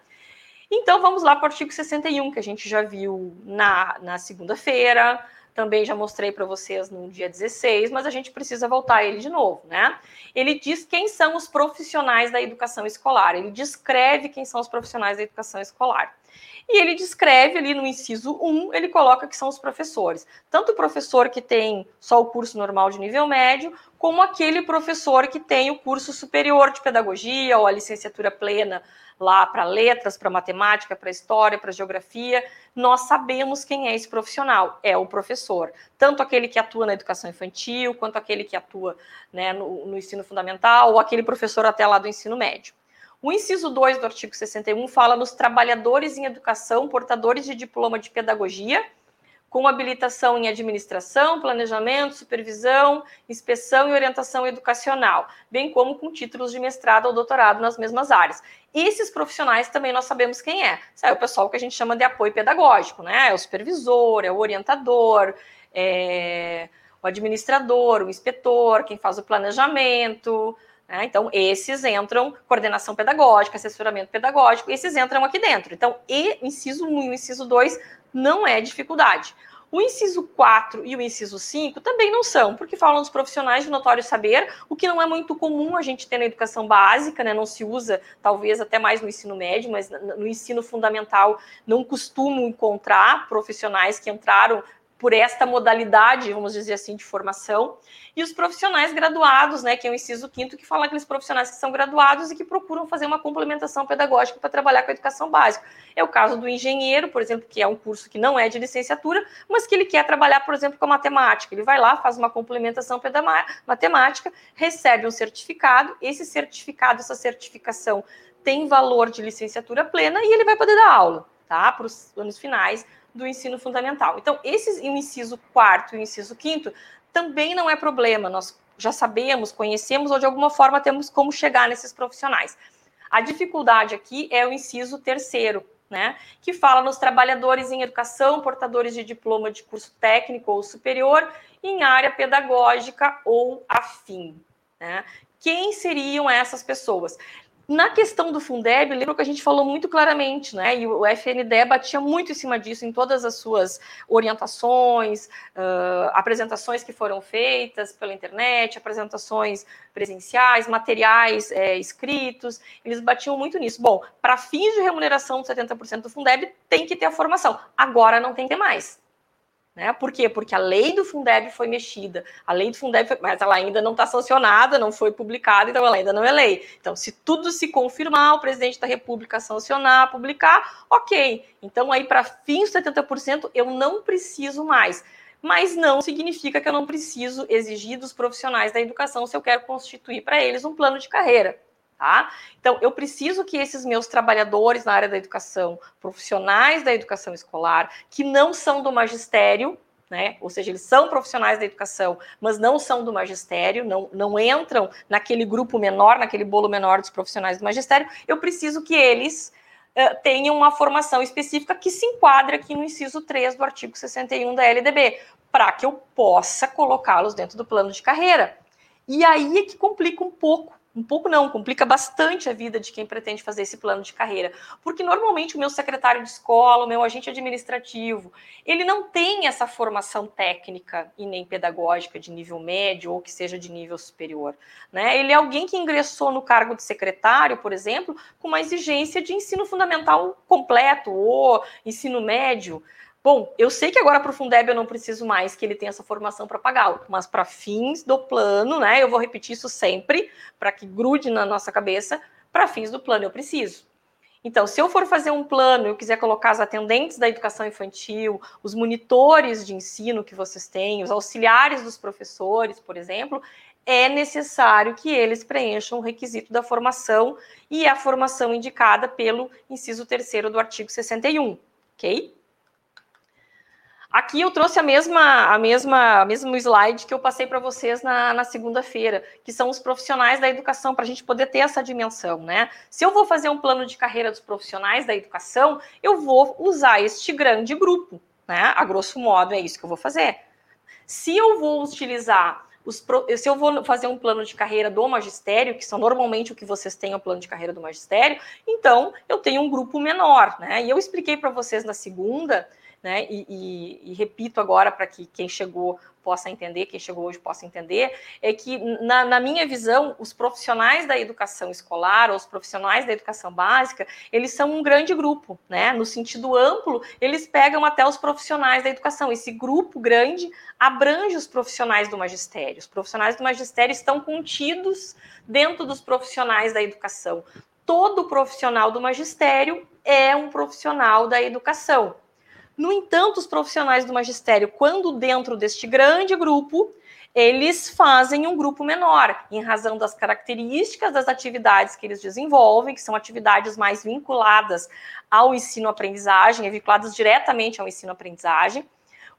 Então vamos lá para o artigo 61, que a gente já viu na, na segunda-feira, também já mostrei para vocês no dia 16, mas a gente precisa voltar a ele de novo, né? Ele diz quem são os profissionais da educação escolar, ele descreve quem são os profissionais da educação escolar. E ele descreve ali no inciso 1, ele coloca que são os professores. Tanto o professor que tem só o curso normal de nível médio, como aquele professor que tem o curso superior de pedagogia ou a licenciatura plena lá para letras, para matemática, para história, para geografia, nós sabemos quem é esse profissional, é o professor. Tanto aquele que atua na educação infantil, quanto aquele que atua né, no, no ensino fundamental, ou aquele professor até lá do ensino médio. O inciso 2 do artigo 61 fala nos trabalhadores em educação portadores de diploma de pedagogia, com habilitação em administração, planejamento, supervisão, inspeção e orientação educacional, bem como com títulos de mestrado ou doutorado nas mesmas áreas. Esses profissionais também nós sabemos quem é. é o pessoal que a gente chama de apoio pedagógico, né? É o supervisor, é o orientador, é o administrador, o inspetor, quem faz o planejamento, né? Então, esses entram, coordenação pedagógica, assessoramento pedagógico, esses entram aqui dentro. Então, e inciso 1 e o inciso 2 não é dificuldade. O inciso 4 e o inciso 5 também não são, porque falam dos profissionais de notório saber, o que não é muito comum a gente ter na educação básica, né? Não se usa, talvez até mais no ensino médio, mas no ensino fundamental não costumo encontrar profissionais que entraram por esta modalidade, vamos dizer assim, de formação, e os profissionais graduados, né, que é o inciso quinto, que fala aqueles profissionais que são graduados e que procuram fazer uma complementação pedagógica para trabalhar com a educação básica. É o caso do engenheiro, por exemplo, que é um curso que não é de licenciatura, mas que ele quer trabalhar, por exemplo, com a matemática. Ele vai lá, faz uma complementação matemática, recebe um certificado, esse certificado, essa certificação tem valor de licenciatura plena e ele vai poder dar aula, tá? Para os anos finais do ensino fundamental. Então, esses, o inciso quarto e o inciso quinto também não é problema, nós já sabemos, conhecemos ou de alguma forma temos como chegar nesses profissionais. A dificuldade aqui é o inciso terceiro, né, que fala nos trabalhadores em educação, portadores de diploma de curso técnico ou superior, em área pedagógica ou afim. Né? Quem seriam essas pessoas? Na questão do Fundeb, lembro que a gente falou muito claramente, né? E o FNDE batia muito em cima disso em todas as suas orientações, uh, apresentações que foram feitas pela internet, apresentações presenciais, materiais é, escritos, eles batiam muito nisso. Bom, para fins de remuneração de 70% do Fundeb, tem que ter a formação. Agora não tem que ter mais. Né? Por quê? Porque a lei do Fundeb foi mexida. A lei do Fundeb, foi, mas ela ainda não está sancionada, não foi publicada, então ela ainda não é lei. Então, se tudo se confirmar, o presidente da República sancionar, publicar, ok. Então, aí, para fins de 70%, eu não preciso mais. Mas não significa que eu não preciso exigir dos profissionais da educação se eu quero constituir para eles um plano de carreira. Tá? Então, eu preciso que esses meus trabalhadores na área da educação, profissionais da educação escolar, que não são do magistério, né? Ou seja, eles são profissionais da educação, mas não são do magistério, não, não entram naquele grupo menor, naquele bolo menor dos profissionais do magistério. Eu preciso que eles uh, tenham uma formação específica que se enquadre aqui no inciso 3 do artigo 61 da LDB, para que eu possa colocá-los dentro do plano de carreira. E aí é que complica um pouco um pouco não, complica bastante a vida de quem pretende fazer esse plano de carreira. Porque normalmente o meu secretário de escola, o meu agente administrativo, ele não tem essa formação técnica e nem pedagógica de nível médio ou que seja de nível superior. Né? Ele é alguém que ingressou no cargo de secretário, por exemplo, com uma exigência de ensino fundamental completo ou ensino médio. Bom, eu sei que agora para o Fundeb eu não preciso mais que ele tenha essa formação para pagá-lo, mas para fins do plano, né? Eu vou repetir isso sempre para que grude na nossa cabeça. Para fins do plano eu preciso. Então, se eu for fazer um plano e eu quiser colocar as atendentes da educação infantil, os monitores de ensino que vocês têm, os auxiliares dos professores, por exemplo, é necessário que eles preencham o requisito da formação e a formação indicada pelo inciso terceiro do artigo 61, ok? Aqui eu trouxe a mesma, a mesma, mesmo slide que eu passei para vocês na, na segunda-feira, que são os profissionais da educação, para a gente poder ter essa dimensão, né? Se eu vou fazer um plano de carreira dos profissionais da educação, eu vou usar este grande grupo, né? A grosso modo é isso que eu vou fazer. Se eu vou utilizar os, se eu vou fazer um plano de carreira do magistério, que são normalmente o que vocês têm o plano de carreira do magistério, então eu tenho um grupo menor, né? E eu expliquei para vocês na segunda né? E, e, e repito agora para que quem chegou possa entender, quem chegou hoje possa entender, é que, na, na, minha visão, os profissionais da educação escolar, ou os profissionais da educação básica, eles são um grande grupo, né? No sentido amplo, eles pegam até os profissionais da educação. Esse grupo grande abrange os profissionais do magistério. Os profissionais do magistério estão contidos dentro dos profissionais da educação. Todo profissional do magistério é um profissional da educação. No entanto, os profissionais do magistério, quando dentro deste grande grupo, eles fazem um grupo menor, em razão das características das atividades que eles desenvolvem, que são atividades mais vinculadas ao ensino-aprendizagem, vinculadas diretamente ao ensino-aprendizagem,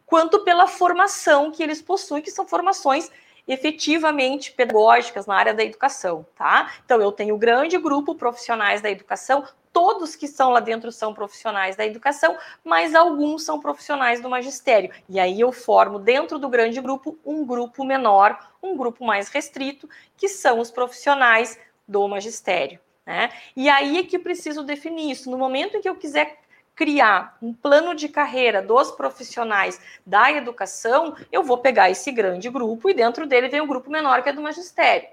quanto pela formação que eles possuem, que são formações efetivamente pedagógicas na área da educação, tá? Então, eu tenho um grande grupo profissionais da educação todos que estão lá dentro são profissionais da educação, mas alguns são profissionais do magistério. E aí eu formo dentro do grande grupo um grupo menor, um grupo mais restrito, que são os profissionais do magistério. Né? E aí é que preciso definir isso. No momento em que eu quiser criar um plano de carreira dos profissionais da educação, eu vou pegar esse grande grupo e dentro dele vem um grupo menor que é do magistério.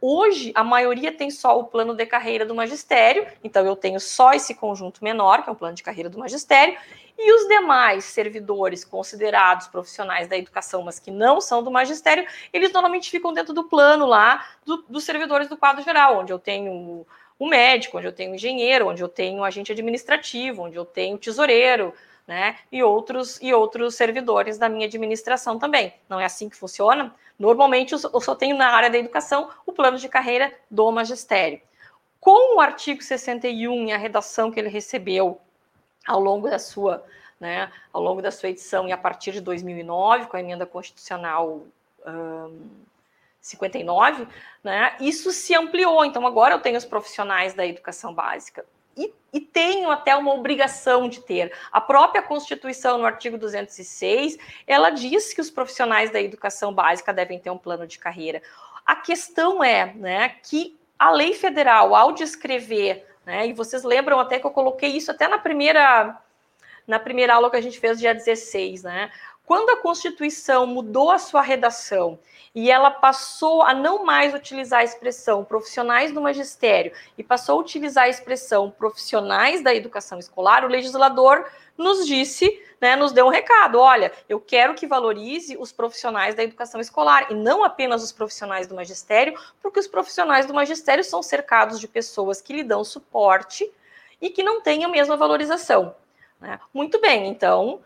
Hoje, a maioria tem só o plano de carreira do magistério, então eu tenho só esse conjunto menor, que é o plano de carreira do magistério, e os demais servidores considerados profissionais da educação, mas que não são do magistério, eles normalmente ficam dentro do plano lá do, dos servidores do quadro geral, onde eu tenho o médico, onde eu tenho o engenheiro, onde eu tenho o agente administrativo, onde eu tenho o tesoureiro, né? E outros e outros servidores da minha administração também. Não é assim que funciona? Normalmente eu só tenho na área da educação o plano de carreira do magistério. Com o artigo 61 e a redação que ele recebeu ao longo da sua, né, ao longo da sua edição e a partir de 2009, com a emenda constitucional um, 59, né, isso se ampliou. Então, agora eu tenho os profissionais da educação básica. E, e, tenho até uma obrigação de ter. A própria Constituição, no artigo 206, ela diz que os profissionais da educação básica devem ter um plano de carreira. A questão é né, que a lei federal, ao descrever, né, e vocês lembram até que eu coloquei isso até na primeira, na primeira aula que a gente fez, dia 16, né? Quando a Constituição mudou a sua redação e ela passou a não mais utilizar a expressão profissionais do magistério e passou a utilizar a expressão profissionais da educação escolar, o legislador nos disse, né, nos deu um recado: olha, eu quero que valorize os profissionais da educação escolar e não apenas os profissionais do magistério, porque os profissionais do magistério são cercados de pessoas que lhe dão suporte e que não têm a mesma valorização. Né? Muito bem, então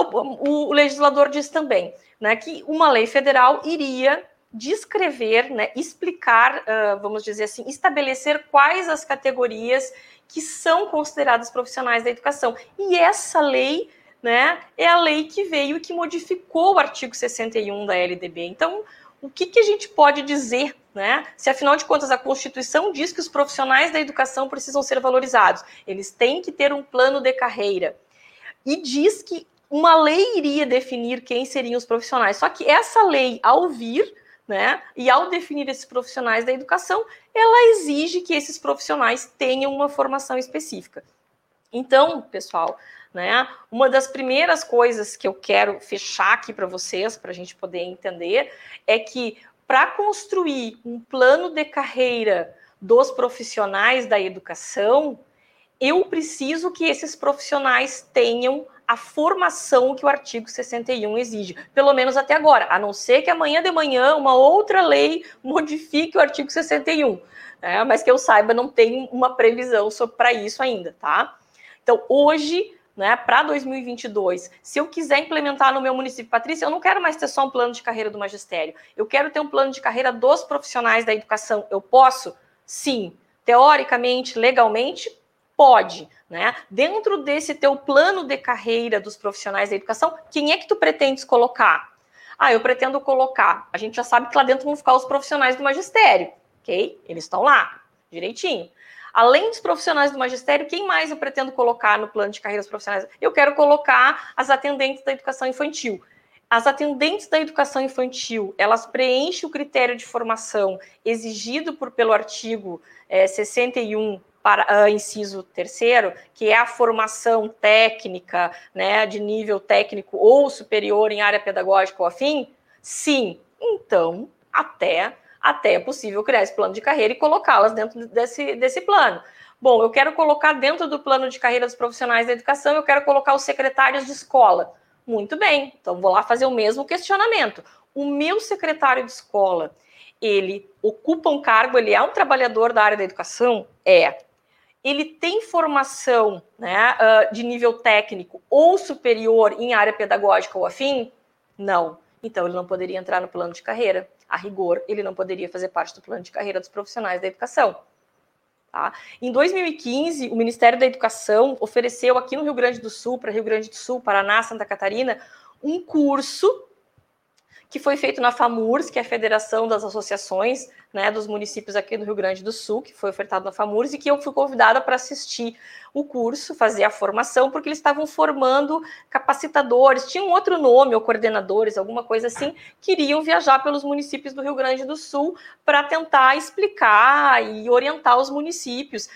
o, legislador diz também né, que uma lei federal iria descrever, né, explicar, uh, vamos dizer assim, estabelecer quais as categorias que são consideradas profissionais da educação. E essa lei né, é a lei que veio e que modificou o artigo 61 da LDB. Então, o que, que a gente pode dizer, né? Se afinal de contas a Constituição diz que os profissionais da educação precisam ser valorizados, eles têm que ter um plano de carreira. E diz que uma lei iria definir quem seriam os profissionais. Só que essa lei, ao vir, né, e ao definir esses profissionais da educação, ela exige que esses profissionais tenham uma formação específica. Então, pessoal, né, uma das primeiras coisas que eu quero fechar aqui para vocês, para a gente poder entender, é que para construir um plano de carreira dos profissionais da educação, eu preciso que esses profissionais tenham a formação que o artigo 61 exige, pelo menos até agora, a não ser que amanhã de manhã uma outra lei modifique o artigo 61, né? mas que eu saiba, não tem uma previsão para isso ainda, tá? Então, hoje, né, para 2022, se eu quiser implementar no meu município, Patrícia, eu não quero mais ter só um plano de carreira do magistério, eu quero ter um plano de carreira dos profissionais da educação. Eu posso? Sim. Teoricamente, legalmente, Pode, né? Dentro desse teu plano de carreira dos profissionais da educação, quem é que tu pretendes colocar? Ah, eu pretendo colocar. A gente já sabe que lá dentro vão ficar os profissionais do magistério, ok? Eles estão lá, direitinho. Além dos profissionais do magistério, quem mais eu pretendo colocar no plano de carreiras profissionais? Eu quero colocar as atendentes da educação infantil. As atendentes da educação infantil, elas preenchem o critério de formação exigido por, pelo artigo é, 61 para uh, inciso terceiro, que é a formação técnica, né, de nível técnico ou superior em área pedagógica ou afim? Sim. Então, até até é possível criar esse plano de carreira e colocá-las dentro desse, desse plano. Bom, eu quero colocar dentro do plano de carreira dos profissionais da educação, eu quero colocar os secretários de escola. Muito bem, então vou lá fazer o mesmo questionamento. O meu secretário de escola, ele ocupa um cargo, ele é um trabalhador da área da educação? É ele tem formação né, uh, de nível técnico ou superior em área pedagógica ou afim? Não. Então, ele não poderia entrar no plano de carreira. A rigor, ele não poderia fazer parte do plano de carreira dos profissionais da educação. Tá? Em 2015, o Ministério da Educação ofereceu aqui no Rio Grande do Sul, para Rio Grande do Sul, Paraná, Santa Catarina, um curso que foi feito na FAMURS, que é a Federação das Associações né, dos Municípios aqui do Rio Grande do Sul, que foi ofertado na FAMURS, e que eu fui convidada para assistir o curso, fazer a formação, porque eles estavam formando capacitadores, tinham outro nome, ou coordenadores, alguma coisa assim, que iriam viajar pelos municípios do Rio Grande do Sul para tentar explicar e orientar os municípios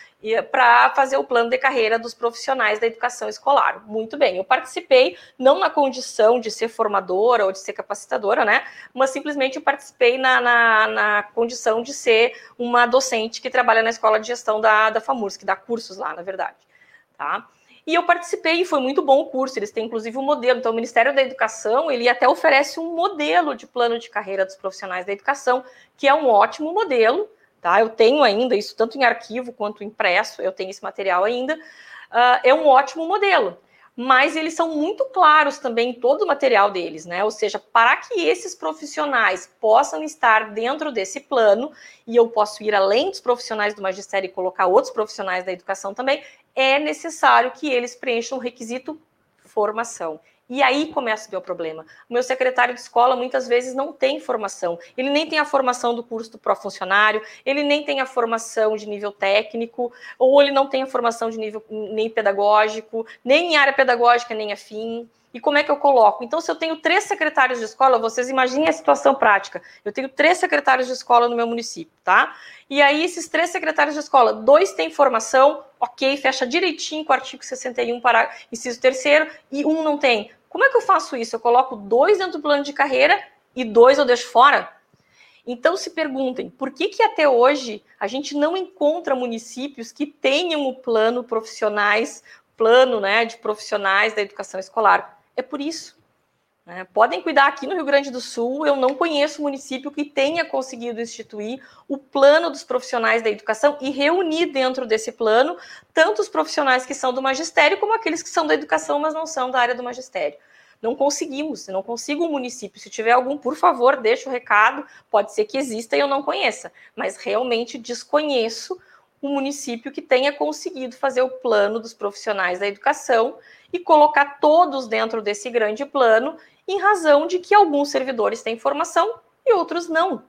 para fazer o plano de carreira dos profissionais da educação escolar. Muito bem, eu participei não na condição de ser formadora ou de ser capacitadora, né? Mas simplesmente participei na, na, na condição de ser uma docente que trabalha na escola de gestão da, da FAMURS, que dá cursos lá, na verdade. Tá? E eu participei e foi muito bom o curso. Eles têm inclusive um modelo. Então, o Ministério da Educação ele até oferece um modelo de plano de carreira dos profissionais da educação, que é um ótimo modelo tá? Eu tenho ainda isso tanto em arquivo quanto impresso, eu tenho esse material ainda. Uh, é um ótimo modelo, mas eles são muito claros também em todo o material deles, né? Ou seja, para que esses profissionais possam estar dentro desse plano, e eu posso ir além dos profissionais do magistério e colocar outros profissionais da educação também, é necessário que eles preencham o requisito formação. E aí começa o meu problema. O meu secretário de escola muitas vezes não tem formação. Ele nem tem a formação do curso do pró-funcionário, ele nem tem a formação de nível técnico, ou ele não tem a formação de nível nem pedagógico, nem em área pedagógica, nem afim. E como é que eu coloco? Então, se eu tenho três secretários de escola, vocês imaginem a situação prática. Eu tenho três secretários de escola no meu município, tá? E aí, esses três secretários de escola, dois têm formação, ok, fecha direitinho com o artigo 61, para inciso terceiro, e um não tem. Como é que eu faço isso? Eu coloco dois dentro do plano de carreira e dois eu deixo fora? Então se perguntem, por que que até hoje a gente não encontra municípios que tenham o plano profissionais, plano né, de profissionais da educação escolar? é por isso. Né? Podem cuidar aqui no Rio Grande do Sul, eu não conheço município que tenha conseguido instituir o plano dos profissionais da educação e reunir dentro desse plano tanto os profissionais que são do magistério como aqueles que são da educação, mas não são da área do magistério. Não conseguimos, não consigo um município. Se tiver algum, por favor, deixe o recado. Pode ser que exista e eu não conheça, mas realmente desconheço um município que tenha conseguido fazer o plano dos profissionais da educação e colocar todos dentro desse grande plano, em razão de que alguns servidores têm formação e outros não.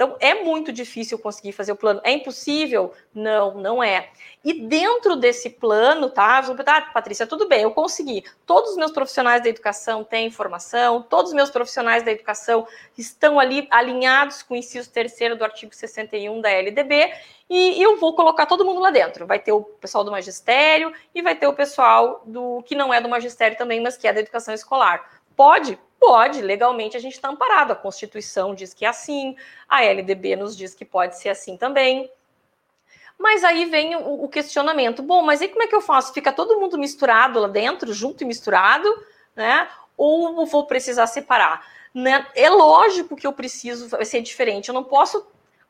Então, é muito difícil conseguir fazer o plano. É impossível? Não, não é. E dentro desse plano, tá? Ah, Patrícia, tudo bem, eu consegui. Todos os meus profissionais da educação têm formação, todos os meus profissionais da educação estão ali alinhados com o inciso terceiro do artigo 61 da LDB, e eu vou colocar todo mundo lá dentro. Vai ter o pessoal do magistério e vai ter o pessoal do que não é do magistério também, mas que é da educação escolar. Pode? Pode, legalmente a gente está amparado. A Constituição diz que é assim, a LDB nos diz que pode ser assim também. Mas aí vem o, o questionamento: bom, mas aí como é que eu faço? Fica todo mundo misturado lá dentro, junto e misturado, né? Ou vou precisar separar? Né? É lógico que eu preciso ser diferente. Eu não posso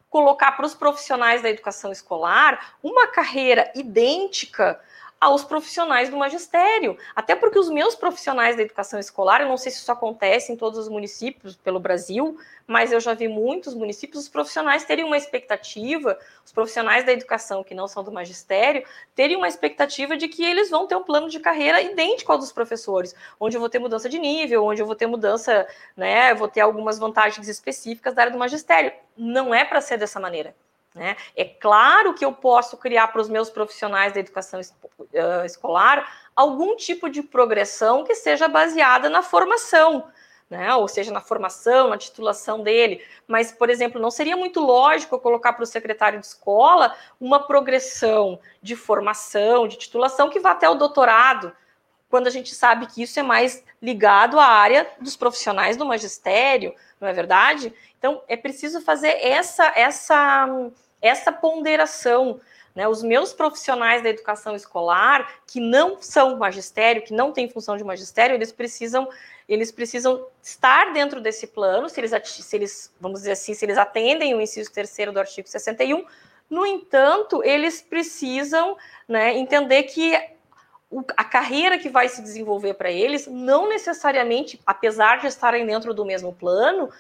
colocar para os profissionais da educação escolar uma carreira idêntica aos profissionais do magistério. Até porque os meus profissionais da educação escolar, eu não sei se isso acontece em todos os municípios pelo Brasil, mas eu já vi muitos municípios, os profissionais terem uma expectativa, os profissionais da educação que não são do magistério, terem uma expectativa de que eles vão ter um plano de carreira idêntico ao dos professores, onde eu vou ter mudança de nível, onde eu vou ter mudança, né, vou ter algumas vantagens específicas da área do magistério. Não é para ser dessa maneira. Né? É claro que eu posso criar para os meus profissionais da educação escolar algum tipo de progressão que seja baseada na formação, né? ou seja, na formação, na titulação dele. Mas, por exemplo, não seria muito lógico eu colocar para o secretário de escola uma progressão de formação, de titulação que vá até o doutorado, quando a gente sabe que isso é mais ligado à área dos profissionais do magistério, não é verdade? Então, é preciso fazer essa, essa, essa ponderação. Né? Os meus profissionais da educação escolar, que não são magistério, que não têm função de magistério, eles precisam, eles precisam estar dentro desse plano, se eles, se eles, vamos dizer assim, se eles atendem o inciso terceiro do artigo 61. No entanto, eles precisam né, entender que a carreira que vai se desenvolver para eles, não necessariamente, apesar de estarem dentro do mesmo plano,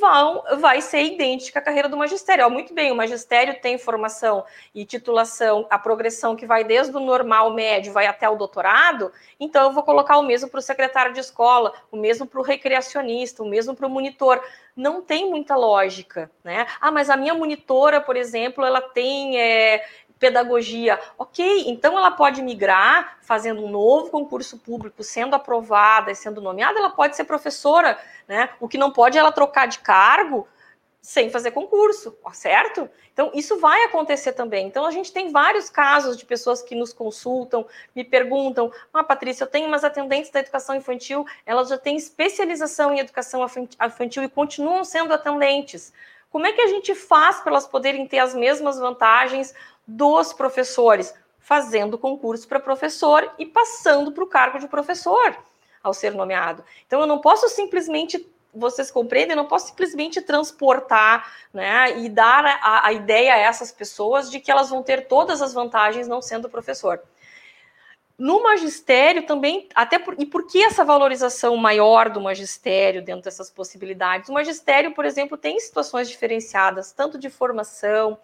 vão, vai ser idêntica à carreira do magistério. Muito bem, o magistério tem formação e titulação, a progressão que vai desde o normal médio, vai até o doutorado, então eu vou colocar o mesmo para o secretário de escola, o mesmo para o recreacionista, o mesmo para o monitor. Não tem muita lógica, né? Ah, mas a minha monitora, por exemplo, ela tem é, pedagogia. Ok, então ela pode migrar, fazendo um novo concurso público, sendo aprovada e sendo nomeada, ela pode ser professora, né? O que não pode é ela trocar de cargo sem fazer concurso, certo? Então, isso vai acontecer também. Então, a gente tem vários casos de pessoas que nos consultam, me perguntam: Ah, Patrícia, eu tenho umas atendentes da educação infantil, elas já têm especialização em educação infantil e continuam sendo atendentes. Como é que a gente faz para elas poderem ter as mesmas vantagens dos professores, fazendo concurso para professor e passando para o cargo de professor ao ser nomeado. Então, eu não posso simplesmente vocês compreendem? Eu não posso simplesmente transportar né, e dar a, a, ideia a essas pessoas de que elas vão ter todas as vantagens não sendo professor. No magistério também, até por, e por que essa valorização maior do magistério dentro dessas possibilidades? O magistério, por exemplo, tem situações diferenciadas, tanto de formação,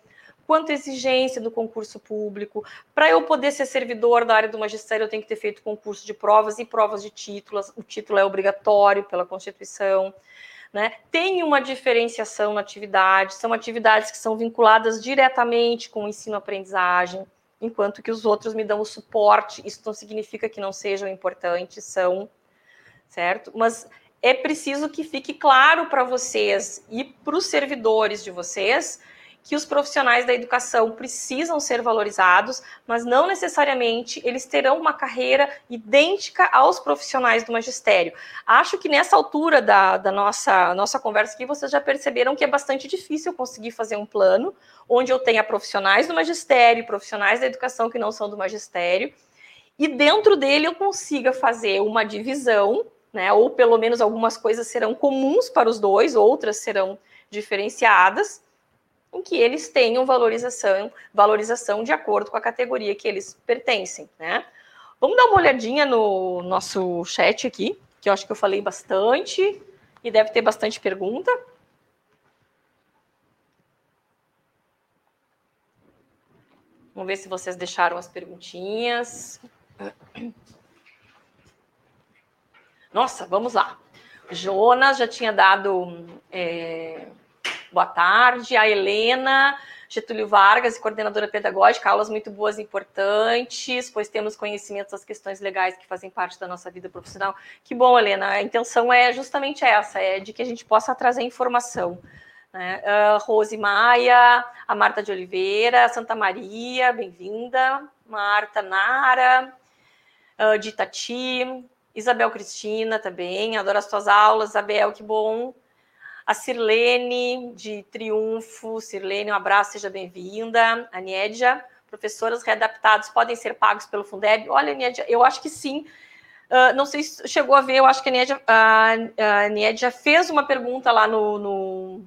quanto exigência do concurso público. Para eu poder ser servidor da área do magistério, eu tenho que ter feito concurso de provas e provas de títulos. O título é obrigatório pela Constituição. Né? Tem uma diferenciação na atividade, são atividades que são vinculadas diretamente com o ensino-aprendizagem, enquanto que os outros me dão o suporte. Isso não significa que não sejam importantes, são, certo? Mas é preciso que fique claro para vocês e para os servidores de vocês que os profissionais da educação precisam ser valorizados, mas não necessariamente eles terão uma carreira idêntica aos profissionais do magistério. Acho que nessa altura da, da nossa, nossa conversa aqui, vocês já perceberam que é bastante difícil conseguir fazer um plano onde eu tenha profissionais do magistério, profissionais da educação que não são do magistério, e dentro dele eu consiga fazer uma divisão, né, ou pelo menos algumas coisas serão comuns para os dois, outras serão diferenciadas em que eles tenham valorização, valorização de acordo com a categoria que eles pertencem, né? Vamos dar uma olhadinha no nosso chat aqui, que eu acho que eu falei bastante e deve ter bastante pergunta. Vamos ver se vocês deixaram as perguntinhas. Nossa, vamos lá. Jonas já tinha dado é, boa tarde. A Helena, Getúlio Vargas, coordenadora pedagógica, aulas muito boas e importantes, pois temos conhecimento das questões legais que fazem parte da nossa vida profissional. Que bom, Helena. A intenção é justamente essa, é de que a gente possa trazer informação. Né? Uh, Rose Maia, a Marta de Oliveira, Santa Maria, bem-vinda. Marta Nara, uh, de Itati, Isabel Cristina também, adoro as tuas aulas, Isabel, que bom a Sirlene, de Triunfo. Sirlene, um abraço, seja bem-vinda. A Niedia, professoras readaptados podem ser pagos pelo Fundeb? Olha, Niedia, eu acho que sim. Uh, não sei se chegou a ver, eu acho que a Niedia, a Niedia fez uma pergunta lá no, no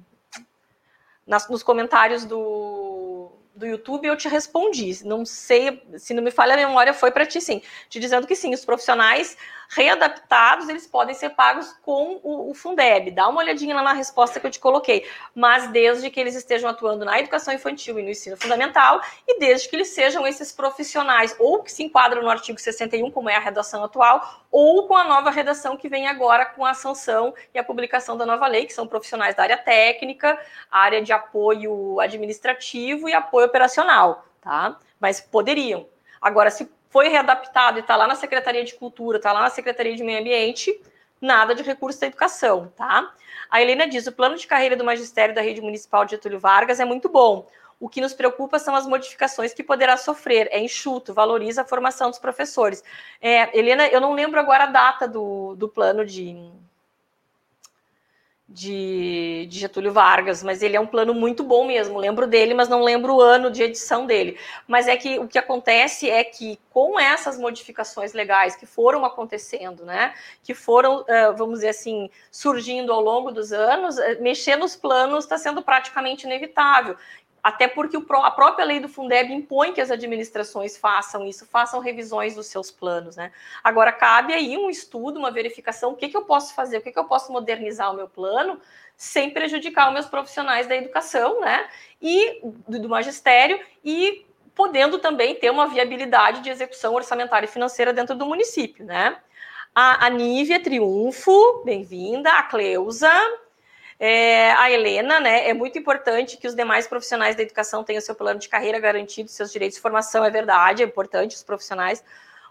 nas, nos comentários do, do YouTube, eu te respondi. Não sei, se não me falha a memória, foi para ti sim. Te dizendo que sim, os profissionais readaptados, eles podem ser pagos com o, o, Fundeb. Dá uma olhadinha lá na resposta que eu te coloquei. Mas desde que eles estejam atuando na educação infantil e no ensino fundamental, e desde que eles sejam esses profissionais, ou que se enquadram no artigo 61, como é a redação atual, ou com a nova redação que vem agora com a sanção e a publicação da nova lei, que são profissionais da área técnica, área de apoio administrativo e apoio operacional, tá? Mas poderiam. Agora, se foi readaptado e está lá na Secretaria de Cultura, está lá na Secretaria de Meio Ambiente, nada de recurso da educação, tá? A Helena diz: o plano de carreira do magistério da rede municipal de Getúlio Vargas é muito bom. O que nos preocupa são as modificações que poderá sofrer. É enxuto, valoriza a formação dos professores. É, Helena, eu não lembro agora a data do, do plano de, de, de, Getúlio Vargas, mas ele é um plano muito bom mesmo. Lembro dele, mas não lembro o ano de edição dele. Mas é que o que acontece é que com essas modificações legais que foram acontecendo, né, que foram, vamos dizer assim, surgindo ao longo dos anos, mexer nos planos está sendo praticamente inevitável até porque a própria lei do Fundeb impõe que as administrações façam isso, façam revisões dos seus planos, né? Agora, cabe aí um estudo, uma verificação, o que, que eu posso fazer, o que, que eu posso modernizar o meu plano, sem prejudicar os meus profissionais da educação, né? E do magistério, e podendo também ter uma viabilidade de execução orçamentária e financeira dentro do município, né? A, a Nívia Triunfo, bem-vinda, a Cleusa, é, a Helena, né? É muito importante que os demais profissionais da educação tenham seu plano de carreira garantido, seus direitos de formação, é verdade, é importante os profissionais.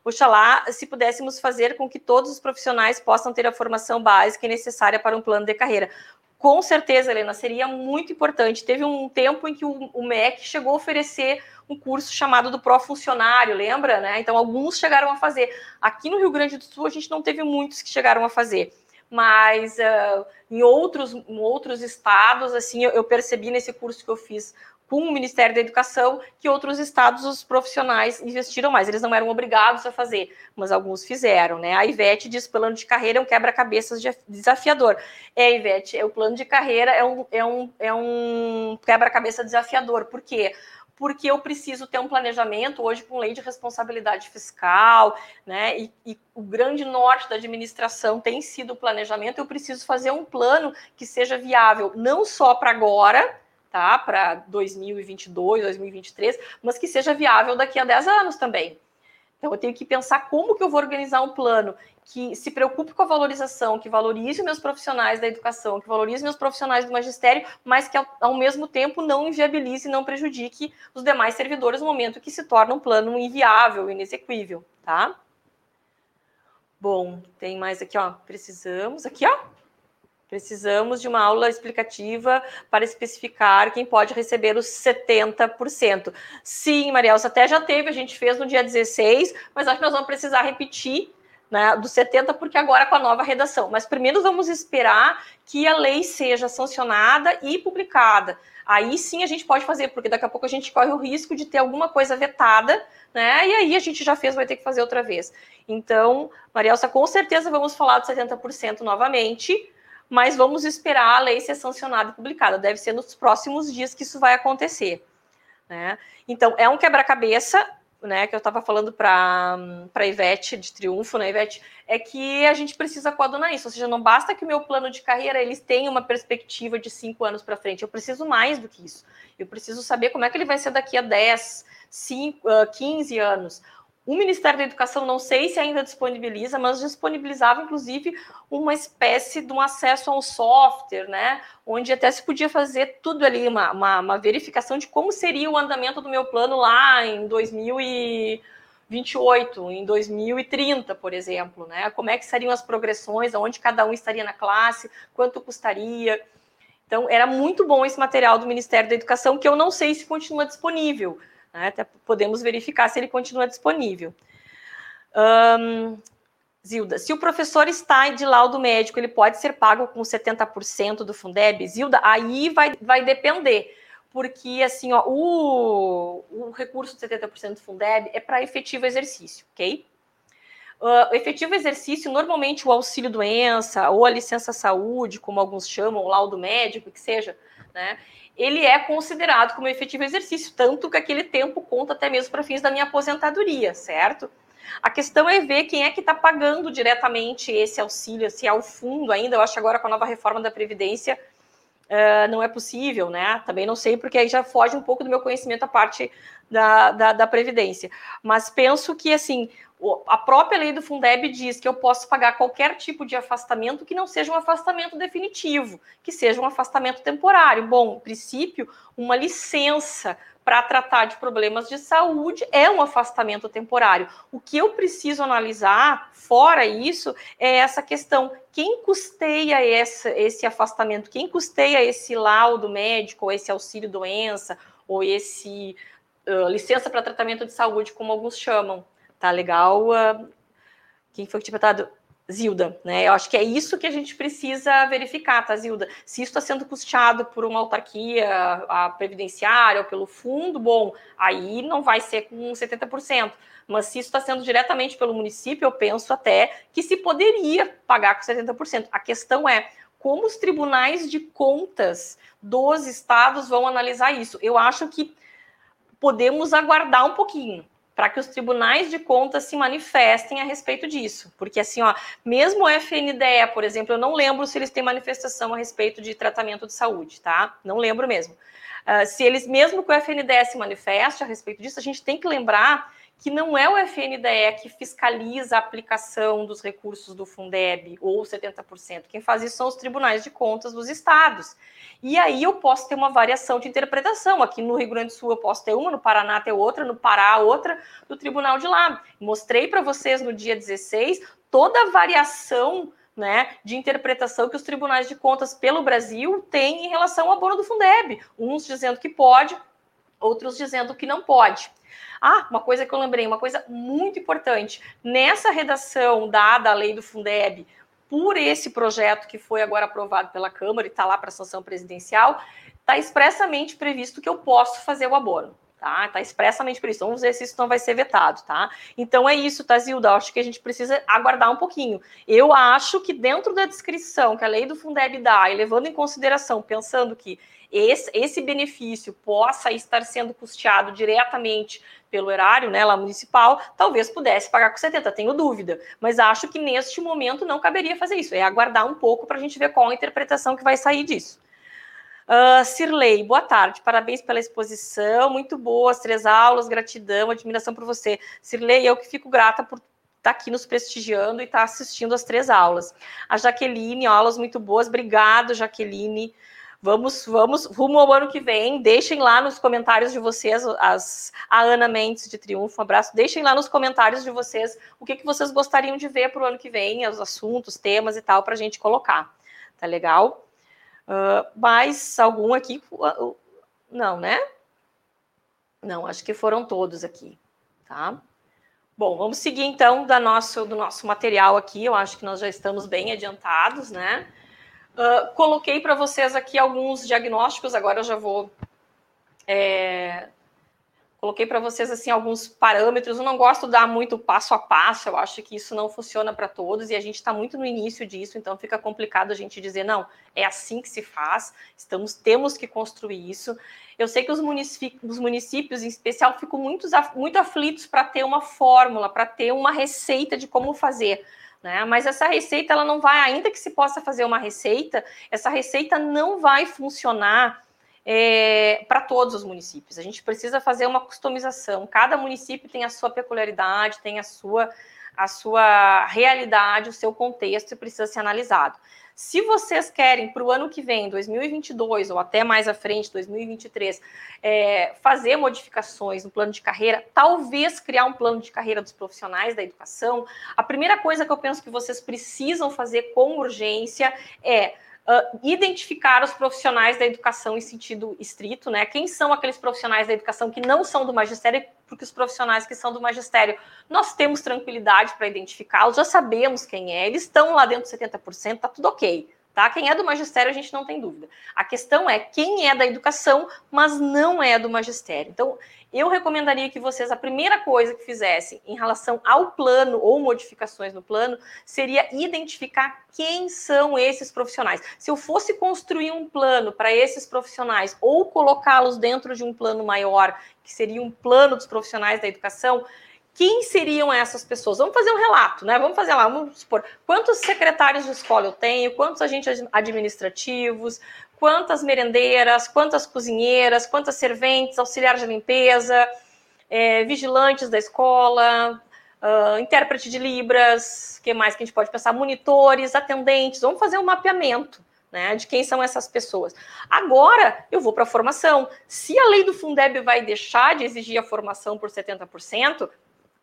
Oxalá, se pudéssemos fazer com que todos os profissionais possam ter a formação básica e necessária para um plano de carreira. Com certeza, Helena, seria muito importante. Teve um tempo em que o, o MEC chegou a oferecer um curso chamado do pró-funcionário, lembra? Né? Então, alguns chegaram a fazer. Aqui no Rio Grande do Sul, a gente não teve muitos que chegaram a fazer mas uh, em outros, em outros estados, assim, eu, eu, percebi nesse curso que eu fiz com o Ministério da Educação que outros estados, os profissionais investiram mais. Eles não eram obrigados a fazer, mas alguns fizeram, né? A Ivete diz plano de carreira é um quebra-cabeças desafiador. É, Ivete, é, o plano de carreira é um, é um, é um quebra-cabeça desafiador. Por quê? Porque eu preciso ter um planejamento hoje com lei de responsabilidade fiscal, né? E, e, o grande norte da administração tem sido o planejamento. Eu preciso fazer um plano que seja viável não só para agora, tá? Para 2022, 2023, mas que seja viável daqui a 10 anos também. Então, eu tenho que pensar como que eu vou organizar um plano que se preocupe com a valorização, que valorize meus profissionais da educação, que valorize meus profissionais do magistério, mas que, ao, ao mesmo tempo, não inviabilize e não prejudique os demais servidores no momento que se torna um plano inviável, inexequível, tá? Bom, tem mais aqui, ó. Precisamos, aqui, ó. Precisamos de uma aula explicativa para especificar quem pode receber os 70%. Sim, Marielsa, até já teve, a gente fez no dia 16, mas acho que nós vamos precisar repetir né, dos 70, porque agora com a nova redação. Mas primeiro vamos esperar que a lei seja sancionada e publicada. Aí sim a gente pode fazer, porque daqui a pouco a gente corre o risco de ter alguma coisa vetada, né? E aí a gente já fez, vai ter que fazer outra vez. Então, Marielsa, com certeza vamos falar dos 70% novamente mas vamos esperar a lei ser sancionada e publicada. Deve ser nos próximos dias que isso vai acontecer. Né? Então, é um quebra-cabeça, né, que eu estava falando para a Ivete de Triunfo, né, Ivete, é que a gente precisa coadunar isso. Ou seja, não basta que o meu plano de carreira eles tenha uma perspectiva de cinco anos para frente. Eu preciso mais do que isso. Eu preciso saber como é que ele vai ser daqui a 10, 5, 15 anos. O Ministério da Educação, não sei se ainda disponibiliza, mas disponibilizava, inclusive, uma espécie de um acesso a um software, né? Onde até se podia fazer tudo ali, uma, uma, uma verificação de como seria o andamento do meu plano lá em 2028, em 2030, por exemplo, né? Como é que seriam as progressões, aonde cada um estaria na classe, quanto custaria. Então, era muito bom esse material do Ministério da Educação, que eu não sei se continua disponível né? Até podemos verificar se ele continua disponível. Um, Zilda, se o professor está de laudo médico, ele pode ser pago com 70% do Fundeb? Zilda, aí vai, vai depender, porque assim, ó, o, o recurso de 70% do Fundeb é para efetivo exercício, ok? Uh, efetivo exercício, normalmente o auxílio doença ou a licença saúde, como alguns chamam, o laudo médico, que seja, né? ele é considerado como efetivo exercício, tanto que aquele tempo conta até mesmo para fins da minha aposentadoria, certo? A questão é ver quem é que está pagando diretamente esse auxílio, se é o fundo ainda. Eu acho agora com a nova reforma da Previdência uh, não é possível, né? Também não sei, porque aí já foge um pouco do meu conhecimento a parte da, da, da Previdência. Mas penso que, assim, a própria lei do Fundeb diz que eu posso pagar qualquer tipo de afastamento que não seja um afastamento definitivo, que seja um afastamento temporário. Bom, princípio, uma licença para tratar de problemas de saúde é um afastamento temporário. O que eu preciso analisar, fora isso, é essa questão: quem custeia esse, esse afastamento? Quem custeia esse laudo médico, ou esse auxílio doença, ou esse uh, licença para tratamento de saúde, como alguns chamam? Tá legal? Uh, quem foi que tinha perguntado? Zilda, né? Eu acho que é isso que a gente precisa verificar, tá, Zilda? Se isso está sendo custeado por uma autarquia, a previdenciária ou pelo fundo, bom, aí não vai ser com 70%. Mas se isso está sendo diretamente pelo município, eu penso até que se poderia pagar com 70%. A questão é como os tribunais de contas dos estados vão analisar isso. Eu acho que podemos aguardar um pouquinho para que os tribunais de contas se manifestem a respeito disso. Porque, assim, ó, mesmo o FNDE, por exemplo, eu não lembro se eles têm manifestação a respeito de tratamento de saúde, tá? Não lembro mesmo. Uh, se eles, mesmo que o FNDE se manifeste a respeito disso, a gente tem que lembrar que não é o FNDE que fiscaliza a aplicação dos recursos do Fundeb ou 70%. Quem faz isso são os tribunais de contas dos estados. E aí eu posso ter uma variação de interpretação. Aqui no Rio Grande do Sul eu posso ter uma, no Paraná ter outra, no Pará outra, do tribunal de lá. Mostrei para vocês no dia 16 toda a variação né, de interpretação que os tribunais de contas pelo Brasil têm em relação ao abono do Fundeb. Uns dizendo que pode, outros dizendo que não pode. Ah, uma coisa que eu lembrei, uma coisa muito importante. Nessa redação dada à lei do Fundeb, por esse projeto que foi agora aprovado pela Câmara e está lá para sanção presidencial, está expressamente previsto que eu posso fazer o abono. Tá? Tá expressamente ver se isso não vai ser vetado, tá? Então é isso, tá, Zilda? Acho que a gente precisa aguardar um pouquinho. Eu acho que dentro da descrição que a lei do Fundeb dá, e levando em consideração, pensando que esse, esse benefício possa estar sendo custeado diretamente pelo erário, né, lá municipal, talvez pudesse pagar com 70, tenho dúvida. Mas acho que neste momento não caberia fazer isso. É aguardar um pouco para a gente ver qual a interpretação que vai sair disso. Uh, Cirlei, boa tarde, parabéns pela exposição, muito boa, as três aulas, gratidão, admiração por você. Cirlei, eu que fico grata por estar tá aqui nos prestigiando e estar tá assistindo as três aulas. A Jaqueline, aulas muito boas, obrigado, Jaqueline. Vamos, vamos rumo ao ano que vem. Deixem lá nos comentários de vocês, as, a Ana Mendes de Triunfo, um abraço. Deixem lá nos comentários de vocês o que, que vocês gostariam de ver para o ano que vem, os assuntos, temas e tal, para a gente colocar. Tá legal? Uh, mais algum aqui? Uh, não, né? Não, acho que foram todos aqui, tá? Bom, vamos seguir então da nosso, do nosso material aqui. Eu acho que nós já estamos bem adiantados, né? Uh, coloquei para vocês aqui alguns diagnósticos, agora eu já vou é, Coloquei para vocês assim alguns parâmetros. Eu não gosto de dar muito passo a passo. Eu acho que isso não funciona para todos e a gente está muito no início disso, então fica complicado a gente dizer não. É assim que se faz. Estamos temos que construir isso. Eu sei que os municípios, os municípios em especial, ficam muito, muito aflitos para ter uma fórmula, para ter uma receita de como fazer. Né? Mas essa receita ela não vai, ainda que se possa fazer uma receita, essa receita não vai funcionar é, para todos os municípios. A gente precisa fazer uma customização. Cada município tem a sua peculiaridade, tem a sua, a sua realidade, o seu contexto e precisa ser analisado. Se vocês querem para o ano que vem, 2022 ou até mais à frente, 2023, é, fazer modificações no plano de carreira, talvez criar um plano de carreira dos profissionais da educação, a primeira coisa que eu penso que vocês precisam fazer com urgência é uh, identificar os profissionais da educação em sentido estrito, né? Quem são aqueles profissionais da educação que não são do magistério, porque os profissionais que são do magistério, nós temos tranquilidade para identificá-los, já sabemos quem é, eles estão lá dentro dos 70%, tá tudo ok. Tá? Quem é do magistério, a gente não tem dúvida. A questão é quem é da educação, mas não é do magistério. Então, eu recomendaria que vocês, a primeira coisa que fizessem em relação ao plano ou modificações no plano, seria identificar quem são esses profissionais. Se eu fosse construir um plano para esses profissionais ou colocá-los dentro de um plano maior, que seria um plano dos profissionais da educação, quem seriam essas pessoas? Vamos fazer um relato, né? Vamos fazer lá, vamos supor, quantos secretários de escola eu tenho, quantos agentes administrativos, quantas merendeiras, quantas cozinheiras, quantas serventes, auxiliares de limpeza, é, vigilantes da escola, uh, intérprete de Libras, que mais que a gente pode pensar? Monitores, atendentes, vamos fazer um mapeamento. Né, de quem são essas pessoas. Agora eu vou para a formação. Se a lei do Fundeb vai deixar de exigir a formação por 70%,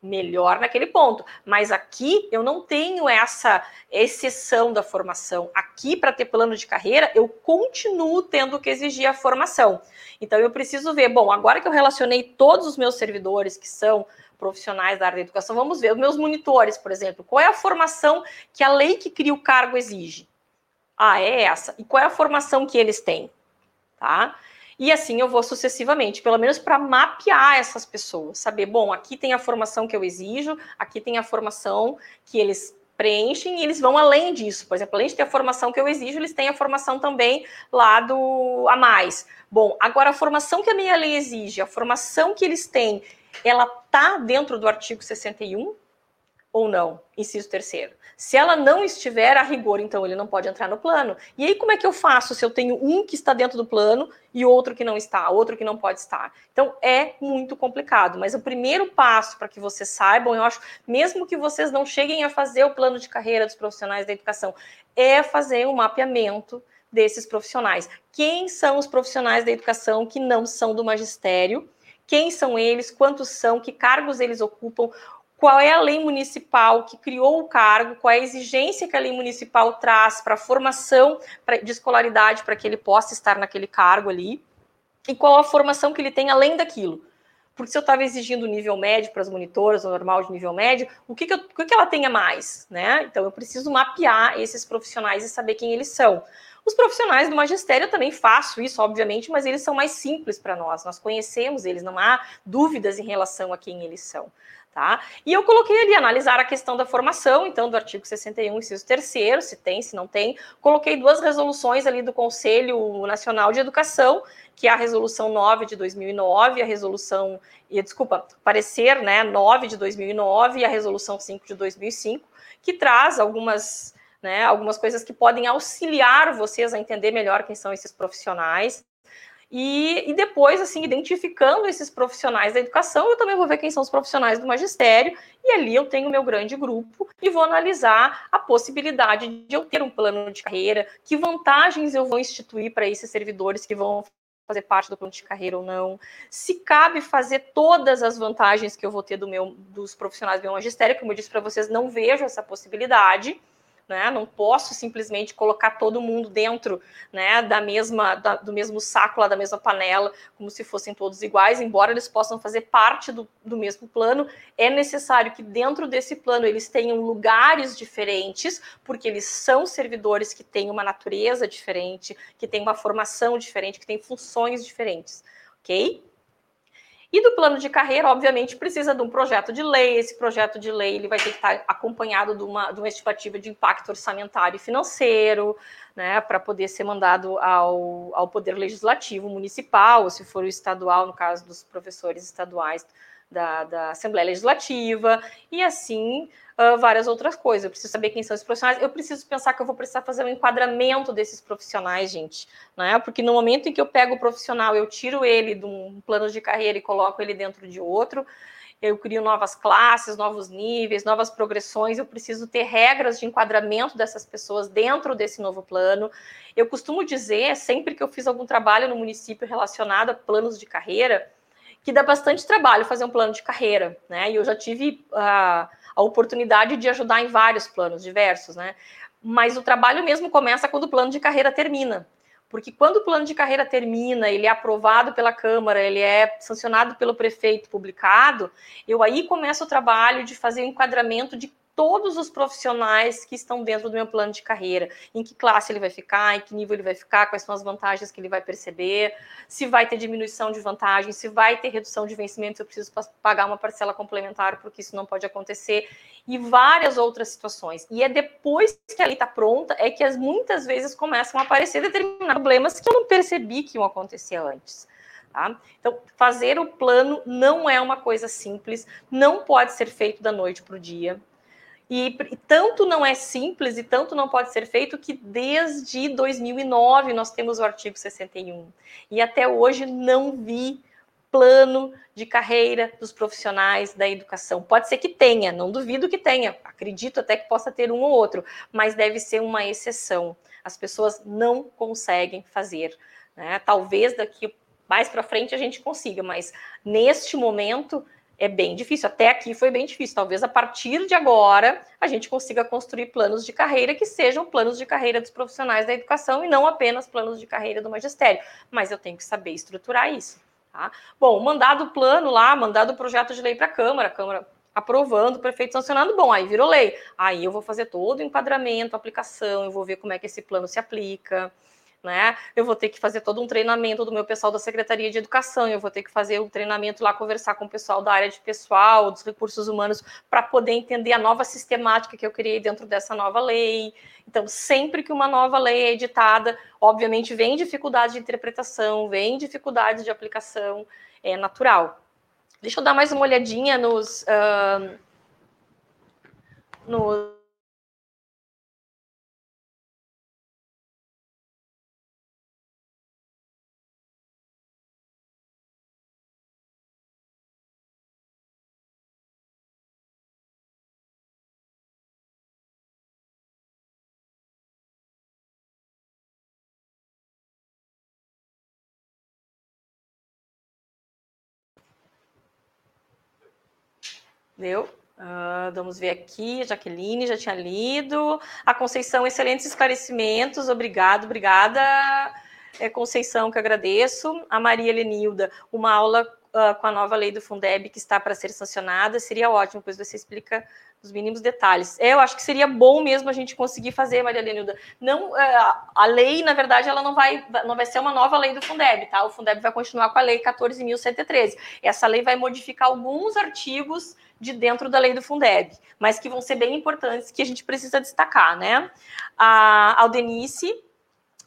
melhor naquele ponto. Mas aqui eu não tenho essa exceção da formação. Aqui, para ter plano de carreira, eu continuo tendo que exigir a formação. Então eu preciso ver, bom, agora que eu relacionei todos os meus servidores que são profissionais da área da educação, vamos ver os meus monitores, por exemplo, qual é a formação que a lei que cria o cargo exige? Ah, é essa. E qual é a formação que eles têm? Tá? E assim eu vou sucessivamente, pelo menos para mapear essas pessoas, saber, bom, aqui tem a formação que eu exijo, aqui tem a formação que eles preenchem e eles vão além disso. Por exemplo, além de ter a formação que eu exijo, eles têm a formação também lá do a mais. Bom, agora a formação que a minha lei exige, a formação que eles têm, ela tá dentro do artigo 61 ou não? Inciso terceiro. Se ela não estiver a rigor, então ele não pode entrar no plano. E aí, como é que eu faço se eu tenho um que está dentro do plano e outro que não está, outro que não pode estar? Então é muito complicado. Mas o primeiro passo para que vocês saibam, eu acho, mesmo que vocês não cheguem a fazer o plano de carreira dos profissionais da educação, é fazer um mapeamento desses profissionais. Quem são os profissionais da educação que não são do magistério? Quem são eles? Quantos são? Que cargos eles ocupam? Qual é a lei municipal que criou o cargo, qual é a exigência que a lei municipal traz para a formação de escolaridade para que ele possa estar naquele cargo ali, e qual a formação que ele tem além daquilo. Porque se eu estava exigindo nível médio para as monitoras, o normal de nível médio, o que, que, eu, o que, que ela tem a mais? Né? Então eu preciso mapear esses profissionais e saber quem eles são. Os profissionais do magistério eu também faço isso, obviamente, mas eles são mais simples para nós. Nós conhecemos eles, não há dúvidas em relação a quem eles são. Tá? E eu coloquei ali analisar a questão da formação, então, do artigo 61, inciso 3, se tem, se não tem. Coloquei duas resoluções ali do Conselho Nacional de Educação, que é a resolução 9 de 2009, a resolução, e desculpa, parecer, né, 9 de 2009 e a resolução 5 de 2005, que traz algumas né? Algumas coisas que podem auxiliar vocês a entender melhor quem são esses profissionais. E, e, depois, assim, identificando esses profissionais da educação, eu também vou ver quem são os profissionais do magistério, e ali eu tenho meu grande grupo e vou analisar a possibilidade de eu ter um plano de carreira, que vantagens eu vou instituir para esses servidores que vão fazer parte do plano de carreira ou não, se cabe fazer todas as vantagens que eu vou ter do meu, dos profissionais do meu magistério, como eu disse para vocês, não vejo essa possibilidade né? Não posso simplesmente colocar todo mundo dentro, né, da mesma, da, do mesmo saco lá, da mesma panela, como se fossem todos iguais, embora eles possam fazer parte do, do mesmo plano, é necessário que dentro desse plano eles tenham lugares diferentes, porque eles são servidores que têm uma natureza diferente, que têm uma formação diferente, que têm funções diferentes, ok? E do plano de carreira, obviamente, precisa de um projeto de lei. Esse projeto de lei ele vai ter que estar acompanhado de uma, de uma estimativa de impacto orçamentário e financeiro, né, para poder ser mandado ao, ao Poder Legislativo Municipal, ou se for o estadual, no caso dos professores estaduais da, da Assembleia Legislativa, e assim uh, várias outras coisas. Eu preciso saber quem são esses profissionais. Eu preciso pensar que eu vou precisar fazer um enquadramento desses profissionais, gente. Né? Porque no momento em que eu pego o profissional, eu tiro ele de um plano de carreira e coloco ele dentro de outro, eu crio novas classes, novos níveis, novas progressões, eu preciso ter regras de enquadramento dessas pessoas dentro desse novo plano. Eu costumo dizer, sempre que eu fiz algum trabalho no município relacionado a planos de carreira, que dá bastante trabalho fazer um plano de carreira, né? E eu já tive uh, a oportunidade de ajudar em vários planos diversos, né? Mas o trabalho mesmo começa quando o plano de carreira termina. Porque quando o plano de carreira termina, ele é aprovado pela Câmara, ele é sancionado pelo prefeito, publicado, eu aí começo o trabalho de fazer o enquadramento de todos os profissionais que estão dentro do meu plano de carreira, em que classe ele vai ficar, em que nível ele vai ficar, quais são as vantagens que ele vai perceber, se vai ter diminuição de vantagem, se vai ter redução de vencimentos, eu preciso pagar uma parcela complementar, porque isso não pode acontecer, e várias outras situações. E é depois que a lei está pronta, é que as, muitas vezes começam a aparecer determinados problemas que eu não percebi que iam acontecer antes. Tá? Então, fazer o plano não é uma coisa simples, não pode ser feito da noite para o dia. E, e, tanto não é simples e tanto não pode ser feito que desde 2009 nós temos o artigo 61. E até hoje não vi plano de carreira dos profissionais da educação. Pode ser que tenha, não duvido que tenha, acredito até que possa ter um ou outro, mas deve ser uma exceção. As pessoas não conseguem fazer. Né? Talvez daqui mais para frente a gente consiga, mas neste momento é bem difícil. Até aqui foi bem difícil. Talvez a partir de agora a gente consiga construir planos de carreira que sejam planos de carreira dos profissionais da educação e não apenas planos de carreira do magistério. Mas eu tenho que saber estruturar isso. Tá? Bom, mandado o plano lá, mandado o projeto de lei para a Câmara, a Câmara aprovando, o prefeito sancionando, bom, aí virou lei. Aí eu vou fazer todo o enquadramento, aplicação, eu vou ver como é que esse plano se aplica né? Eu vou ter que fazer todo um treinamento do meu pessoal da Secretaria de Educação, eu vou ter que fazer um treinamento lá, conversar com o pessoal da área de pessoal, dos recursos humanos, para poder entender a nova sistemática que eu criei dentro dessa nova lei. Então, sempre que uma nova lei é editada, obviamente vem dificuldade de interpretação, vem dificuldade de aplicação, é natural. Deixa eu dar mais uma olhadinha nos. Uh, nos Deu? Uh, vamos ver aqui, Jaqueline já tinha lido. A Conceição, excelentes esclarecimentos, obrigado, obrigada. É Conceição, que agradeço. A Maria Lenilda, uma aula uh, com a nova lei do Fundeb que está para ser sancionada, seria ótimo, pois você explica os mínimos detalhes. É, eu acho que seria bom mesmo a gente conseguir fazer, Maria Lenilda. Não, uh, a lei, na verdade, ela não vai, não vai ser uma nova lei do Fundeb, tá? O Fundeb vai continuar com a lei 14.113. Essa lei vai modificar alguns artigos de dentro da lei do Fundeb, mas que vão ser bem importantes, que a gente precisa destacar, né? A Aldenice,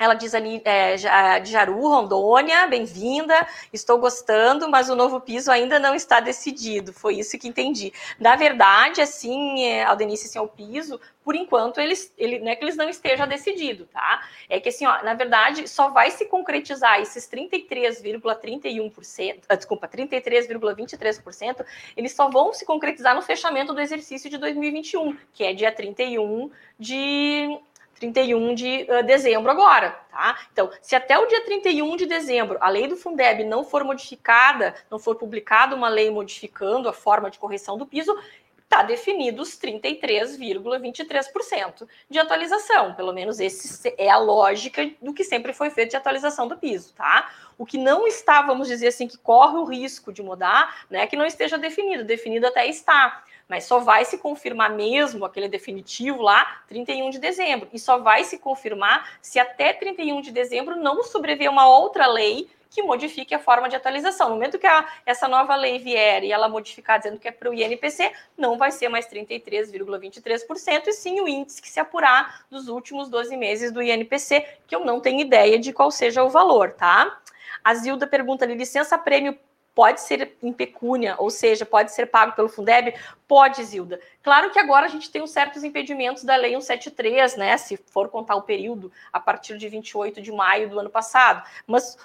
Ela diz ali, é, de Jaru, Rondônia, bem-vinda, estou gostando, mas o novo piso ainda não está decidido, foi isso que entendi. Na verdade, assim, é, Aldenice, assim, é o piso, por enquanto, eles, ele, não é que eles não estejam decidido, tá? É que, assim, ó, na verdade, só vai se concretizar esses 33,31%, ah, desculpa, 33,23%, eles só vão se concretizar no fechamento do exercício de 2021, que é dia 31 de 31 de dezembro agora, tá? Então, se até o dia 31 de dezembro a lei do Fundeb não for modificada, não for publicada uma lei modificando a forma de correção do piso, está definido os 33,23% de atualização. Pelo menos esse é a lógica do que sempre foi feito de atualização do piso, tá? O que não está, vamos dizer assim, que corre o risco de mudar, né, que não esteja definido. Definido até está mas só vai se confirmar mesmo aquele definitivo lá 31 de dezembro. E só vai se confirmar se até 31 de dezembro não sobreviver uma outra lei que modifique a forma de atualização. No momento que a, essa nova lei vier e ela modificar dizendo que é para o INPC, não vai ser mais 33,23%, e sim o índice que se apurar dos últimos 12 meses do INPC, que eu não tenho ideia de qual seja o valor, tá? A Zilda pergunta ali, licença prêmio pode ser em pecúnia, ou seja, pode ser pago pelo Fundeb? Pode, Zilda. Claro que agora a gente tem uns certos impedimentos da Lei 173, né? Se for contar o período a partir de 28 de maio do ano passado. Mas,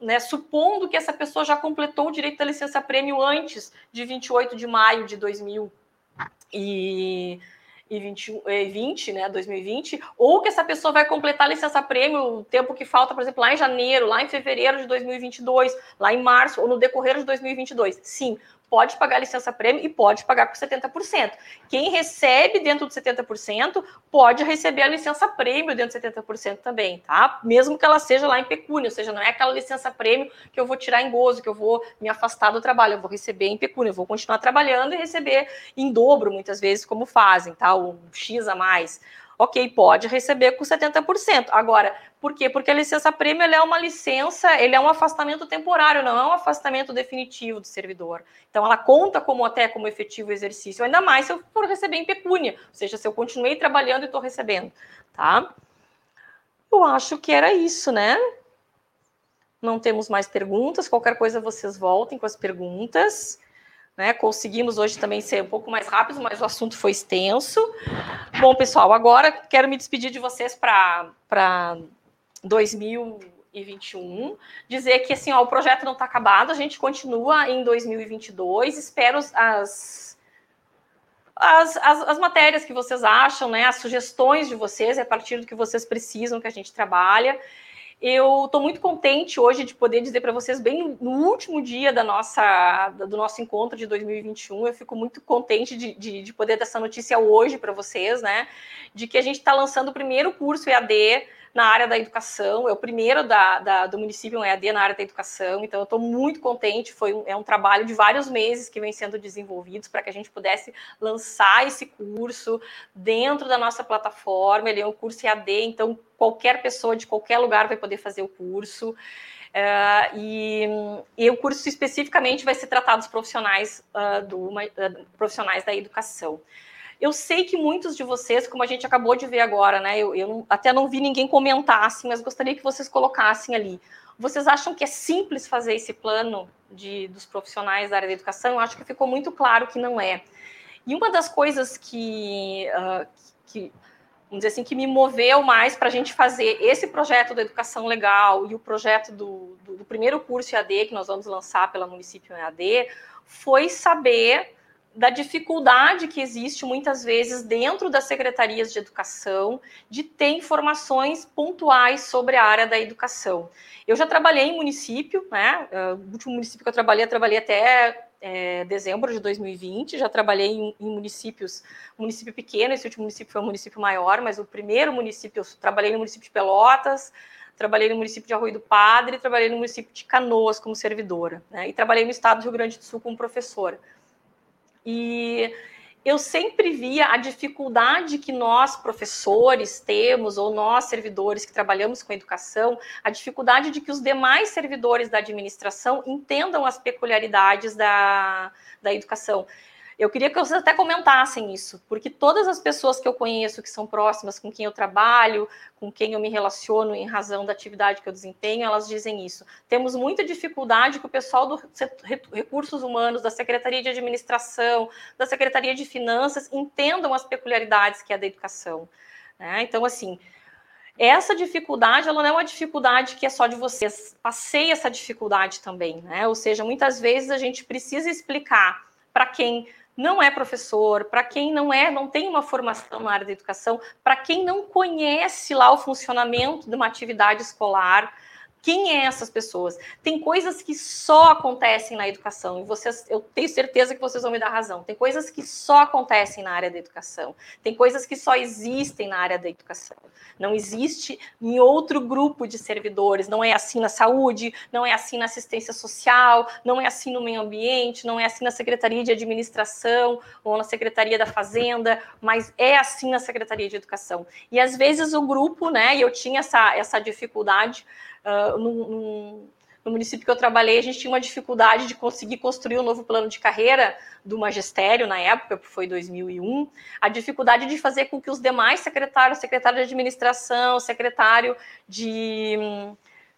né, supondo que essa pessoa já completou o direito da licença prêmio antes de 28 de maio de 2000 e e 20, 20, né, 2020, ou que essa pessoa vai completar a licença prêmio o tempo que falta, por exemplo, lá em janeiro, lá em fevereiro de 2022, lá em março ou no decorrer de 2022. Sim, pode pagar licença prêmio e pode pagar por 70%. Quem recebe dentro de 70% pode receber a licença prêmio dentro de 70% também, tá? Mesmo que ela seja lá em pecúnia, ou seja, não é aquela licença prêmio que eu vou tirar em gozo, que eu vou me afastar do trabalho, eu vou receber em pecúnia, eu vou continuar trabalhando e receber em dobro, muitas vezes, como fazem, tá? O X a mais ok, pode receber com 70%. Agora, por quê? Porque a licença prêmio é uma licença, ele é um afastamento temporário, não é um afastamento definitivo do servidor. Então, ela conta como até como efetivo exercício, ainda mais se eu for receber em pecúnia, ou seja, se eu continuei trabalhando e estou recebendo, tá? Eu acho que era isso, né? Não temos mais perguntas. Qualquer coisa vocês voltem com as perguntas. Né? Conseguimos hoje também ser um pouco mais rápido, mas o assunto foi extenso. Bom, pessoal, agora quero me despedir de vocês para 2021. Dizer que assim, ó, o projeto não está acabado, a gente continua em 2022. Espero as, as, as, as, matérias que vocês acham, né, as sugestões de vocês, é a partir do que vocês precisam que a gente trabalha. Eu estou muito contente hoje de poder dizer para vocês, bem no último dia da nossa, do nosso encontro de 2021, eu fico muito contente de, de, de poder dar essa notícia hoje para vocês, né? De que a gente está lançando o primeiro curso EAD na área da educação, é o primeiro da, da, do município um EAD na área da educação, então eu estou muito contente, foi um, é um trabalho de vários meses que vem sendo desenvolvidos para que a gente pudesse lançar esse curso dentro da nossa plataforma, ele é um curso EAD, então qualquer pessoa de qualquer lugar vai poder fazer o curso, Uh, e, e, o curso especificamente vai se tratar dos profissionais, uh, do, uh, profissionais da educação. Eu sei que muitos de vocês, como a gente acabou de ver agora, né? Eu, eu não, até não vi ninguém comentar, assim, mas gostaria que vocês colocassem ali. Vocês acham que é simples fazer esse plano de, dos profissionais da área da educação? Eu acho que ficou muito claro que não é. E uma das coisas que, uh, que vamos dizer assim, que me moveu mais para a gente fazer esse projeto da educação legal e o projeto do, do, do, primeiro curso EAD que nós vamos lançar pela Município EAD foi saber da dificuldade que existe muitas vezes dentro das secretarias de educação de ter informações pontuais sobre a área da educação. Eu já trabalhei em município, né? Ah, o último município que eu trabalhei, eu trabalhei até é, dezembro de 2020. Já trabalhei em, em, municípios, município pequeno, esse último município foi um município maior, mas o primeiro município, eu trabalhei no município de Pelotas, trabalhei no município de Arroio do Padre, trabalhei no município de Canoas como servidora, né? E trabalhei no estado do Rio Grande do Sul como professora. E eu sempre via a dificuldade que nós, professores, temos, ou nós, servidores que trabalhamos com educação, a dificuldade de que os demais servidores da administração entendam as peculiaridades da, da educação. Eu queria que vocês até comentassem isso, porque todas as pessoas que eu conheço, que são próximas, com quem eu trabalho, com quem eu me relaciono em razão da atividade que eu desempenho, elas dizem isso. Temos muita dificuldade que o pessoal do recursos humanos, da Secretaria de Administração, da Secretaria de Finanças entendam as peculiaridades que é da educação. Né? Então, assim, essa dificuldade, ela não é uma dificuldade que é só de vocês. Passei essa dificuldade também, né? Ou seja, muitas vezes a gente precisa explicar para quem não é professor, para quem não é, não tem uma formação na área da educação, para quem não conhece lá o funcionamento de uma atividade escolar, quem é essas pessoas? Tem coisas que só acontecem na educação, e vocês, eu tenho certeza que vocês vão me dar razão. Tem coisas que só acontecem na área da educação. Tem coisas que só existem na área da educação. Não existe em outro grupo de servidores. Não é assim na saúde, não é assim na assistência social, não é assim no meio ambiente, não é assim na Secretaria de Administração ou na Secretaria da Fazenda, mas é assim na Secretaria de Educação. E às vezes o grupo, né, e eu tinha essa, essa dificuldade uh, no, no, município que eu trabalhei, a gente tinha uma dificuldade de conseguir construir um novo plano de carreira do magistério na época, foi 2001, a dificuldade de fazer com que os demais secretários, secretário de administração, secretário de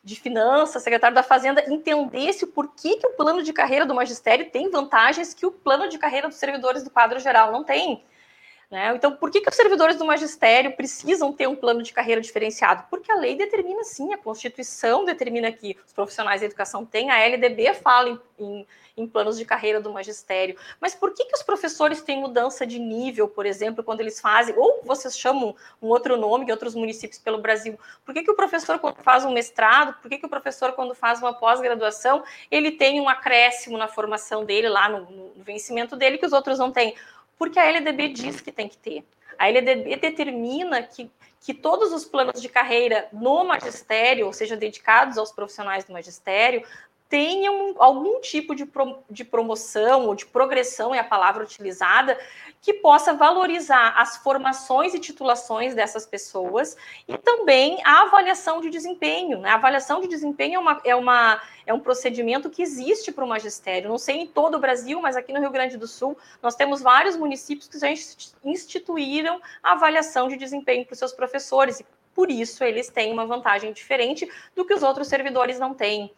de finanças, secretário da Fazenda, entendesse por que, que o plano de carreira do magistério tem vantagens que o plano de carreira dos servidores do quadro geral não tem. Né? Então, por que, que os servidores do magistério precisam ter um plano de carreira diferenciado? Porque a lei determina sim, a Constituição determina que os profissionais da educação têm, a LDB fala em, em, em planos de carreira do magistério. Mas por que, que os professores têm mudança de nível, por exemplo, quando eles fazem, ou vocês chamam um outro nome em outros municípios pelo Brasil? Por que, que o professor, quando faz um mestrado, por que, que o professor, quando faz uma pós-graduação, ele tem um acréscimo na formação dele, lá no, no vencimento dele, que os outros não têm? Porque a LDB diz que tem que ter. A LDB determina que, que todos os planos de carreira no magistério, ou seja, dedicados aos profissionais do magistério, tenham algum tipo de, pro, de promoção ou de progressão, é a palavra utilizada, que possa valorizar as formações e titulações dessas pessoas e também a avaliação de desempenho. Né? A avaliação de desempenho é, uma, é, uma, é um procedimento que existe para o magistério. Não sei em todo o Brasil, mas aqui no Rio Grande do Sul, nós temos vários municípios que já instituíram a avaliação de desempenho para os seus professores. E por isso eles têm uma vantagem diferente do que os outros servidores não têm.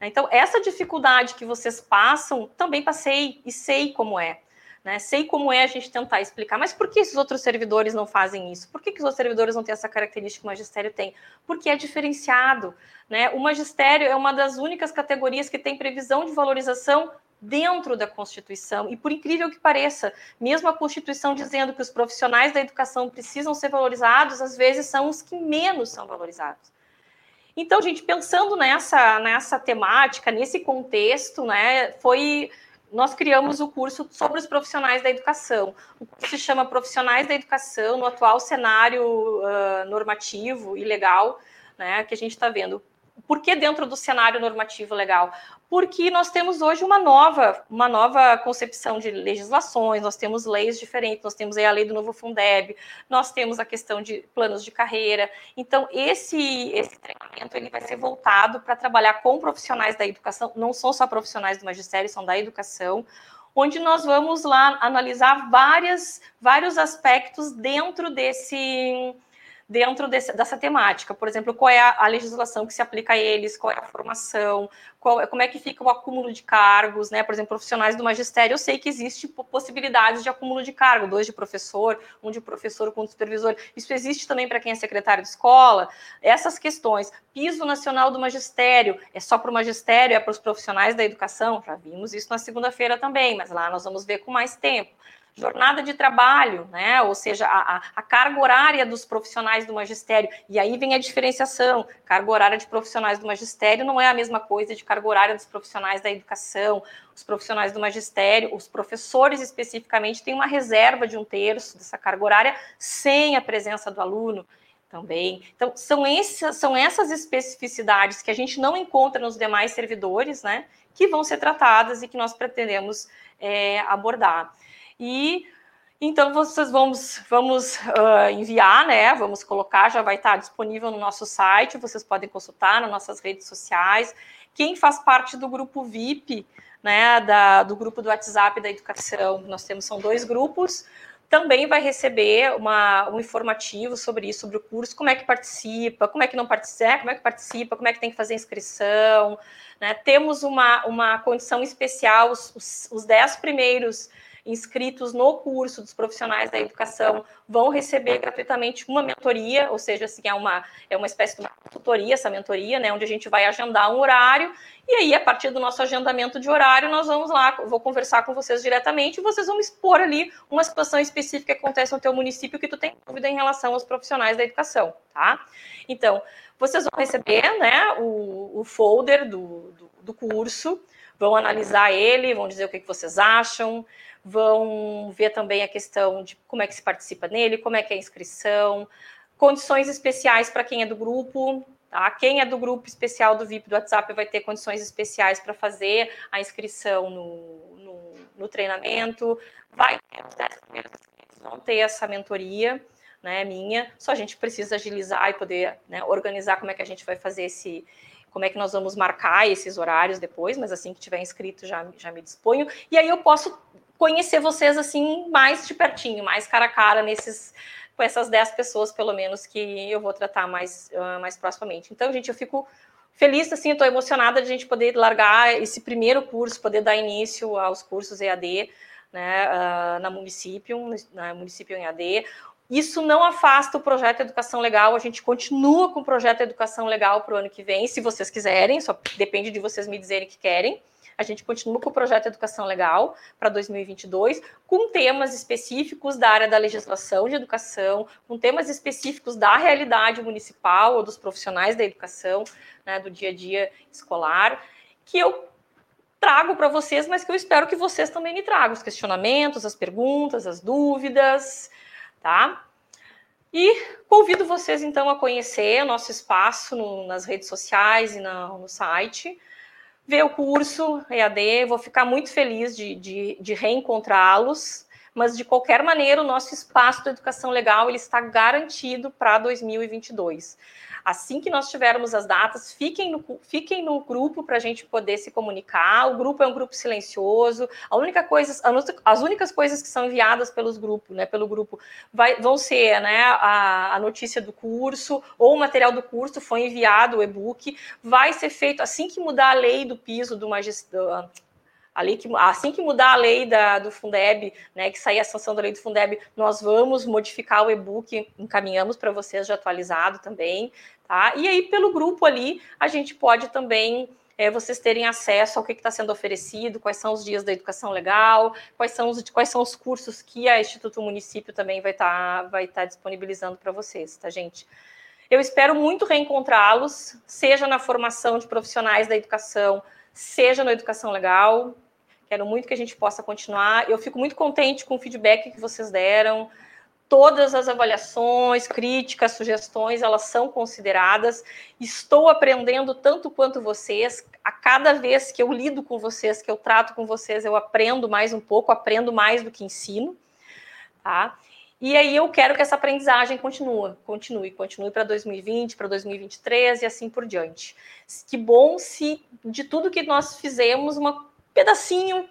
Então, essa dificuldade que vocês passam, também passei e sei como é. Né? Sei como é a gente tentar explicar, mas por que esses outros servidores não fazem isso? Por que, que os outros servidores não têm essa característica que o magistério tem? Porque é diferenciado. Né? O magistério é uma das únicas categorias que tem previsão de valorização dentro da Constituição. E por incrível que pareça, mesmo a Constituição dizendo que os profissionais da educação precisam ser valorizados, às vezes são os que menos são valorizados. Então, gente, pensando nessa, nessa temática, nesse contexto, né, foi nós criamos o curso sobre os profissionais da educação. O curso se chama Profissionais da Educação no atual cenário uh, normativo e legal, né, que a gente está vendo. Por que dentro do cenário normativo legal? Porque nós temos hoje uma nova, uma nova concepção de legislações, nós temos leis diferentes, nós temos a lei do novo Fundeb, nós temos a questão de planos de carreira. Então, esse, esse treinamento ele vai ser voltado para trabalhar com profissionais da educação, não são só profissionais do magistério, são da educação, onde nós vamos lá analisar várias, vários aspectos dentro desse dentro desse, dessa temática. Por exemplo, qual é a, a, legislação que se aplica a eles, qual é a formação, qual, como é que fica o acúmulo de cargos, né? Por exemplo, profissionais do magistério, eu sei que existe possibilidades de acúmulo de cargo, dois de professor, um de professor com supervisor. Isso existe também para quem é secretário de escola. Essas questões. Piso nacional do magistério, é só para o magistério, é para os profissionais da educação? Já vimos isso na segunda-feira também, mas lá nós vamos ver com mais tempo jornada de trabalho, né? ou seja, a, a, carga horária dos profissionais do magistério. E aí vem a diferenciação: carga horária de profissionais do magistério não é a mesma coisa de carga horária dos profissionais da educação. Os profissionais do magistério, os professores especificamente, têm uma reserva de um terço dessa carga horária sem a presença do aluno também. Então, são, esses, são essas especificidades que a gente não encontra nos demais servidores, né, que vão ser tratadas e que nós pretendemos é, abordar. E então vocês vamos, vamos uh, enviar, né? Vamos colocar, já vai estar disponível no nosso site, vocês podem consultar nas nossas redes sociais. Quem faz parte do grupo VIP né, da, do grupo do WhatsApp da educação, nós temos são dois grupos, também vai receber uma, um informativo sobre isso, sobre o curso, como é que participa, como é que não participa, é, como é que participa, como é que tem que fazer inscrição. Né? Temos uma, uma condição especial, os, os, os dez primeiros inscritos no curso dos profissionais da educação vão receber gratuitamente uma mentoria, ou seja, assim, é uma, é uma espécie de uma tutoria, essa mentoria, né, onde a gente vai agendar um horário, e aí, a partir do nosso agendamento de horário, nós vamos lá, vou conversar com vocês diretamente, e vocês vão expor ali uma situação específica que acontece no teu município que tu tem dúvida em relação aos profissionais da educação, tá? Então, vocês vão receber, né, o, o folder do, do, do curso, vão analisar ele, vão dizer o que, que vocês acham, vão ver também a questão de como é que se participa nele, como é que é a inscrição, condições especiais para quem é do grupo, tá? Quem é do grupo especial do VIP do WhatsApp vai ter condições especiais para fazer a inscrição no, no, no treinamento, vai vão ter essa mentoria, né, minha, só a gente precisa agilizar e poder né, organizar como é que a gente vai fazer esse, como é que nós vamos marcar esses horários depois, mas assim que tiver inscrito já, já me disponho. E aí eu posso conhecer vocês assim mais de pertinho, mais cara a cara nesses com essas 10 pessoas pelo menos que eu vou tratar mais uh, mais proximamente. Então, gente, eu fico feliz assim, estou emocionada de a gente poder largar esse primeiro curso, poder dar início aos cursos EAD, né, uh, na município, na município EAD. Isso não afasta o projeto Educação Legal, a gente continua com o projeto Educação Legal para o ano que vem, se vocês quiserem, só depende de vocês me dizerem que querem. A gente continua com o projeto Educação Legal para 2022, com temas específicos da área da legislação de educação, com temas específicos da realidade municipal ou dos profissionais da educação, né, do dia a dia escolar, que eu trago para vocês, mas que eu espero que vocês também me tragam os questionamentos, as perguntas, as dúvidas, tá? E convido vocês então a conhecer nosso espaço no, nas redes sociais e no, no site ver o curso EAD, vou ficar muito feliz de, de, de reencontrá-los, mas de qualquer maneira o nosso espaço de educação legal ele está garantido para 2022. Assim que nós tivermos as datas, fiquem no, fiquem no grupo para a gente poder se comunicar. O grupo é um grupo silencioso. A única coisa, as únicas coisas que são enviadas pelos grupos, né, pelo grupo, vai, vão ser né, a, a notícia do curso ou o material do curso foi enviado, o e-book. Vai ser feito assim que mudar a lei do piso do magistrado ali que assim que mudar a lei da, do Fundeb, né, que sair a sanção da lei do Fundeb, nós vamos modificar o e-book, encaminhamos para vocês já atualizado também, tá? E aí pelo grupo ali a gente pode também é, vocês terem acesso ao que está sendo oferecido, quais são os dias da educação legal, quais são os, quais são os cursos que a Instituto Município também vai estar tá, vai tá disponibilizando para vocês, tá, gente? Eu espero muito reencontrá-los, seja na formação de profissionais da educação, seja na educação legal, Quero muito que a gente possa continuar. Eu fico muito contente com o feedback que vocês deram. Todas as avaliações, críticas, sugestões, elas são consideradas. Estou aprendendo tanto quanto vocês. A cada vez que eu lido com vocês, que eu trato com vocês, eu aprendo mais um pouco, aprendo mais do que ensino. Tá? E aí eu quero que essa aprendizagem continue, continue, continue para 2020, para 2023 e assim por diante. Que bom se de tudo que nós fizemos, uma pedacinho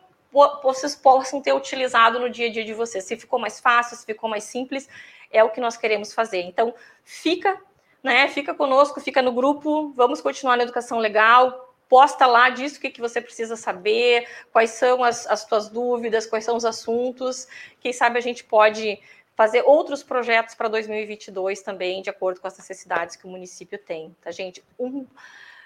vocês possam ter utilizado no dia a dia de vocês. Se ficou mais fácil, se ficou mais simples, é o que nós queremos fazer. Então, fica, né? Fica conosco, fica no grupo, vamos continuar na educação legal. Posta lá disso o que, que você precisa saber, quais são as, as suas dúvidas, quais são os assuntos. Quem sabe a gente pode fazer outros projetos para 2022 também, de acordo com as necessidades que o município tem, tá, gente? Um,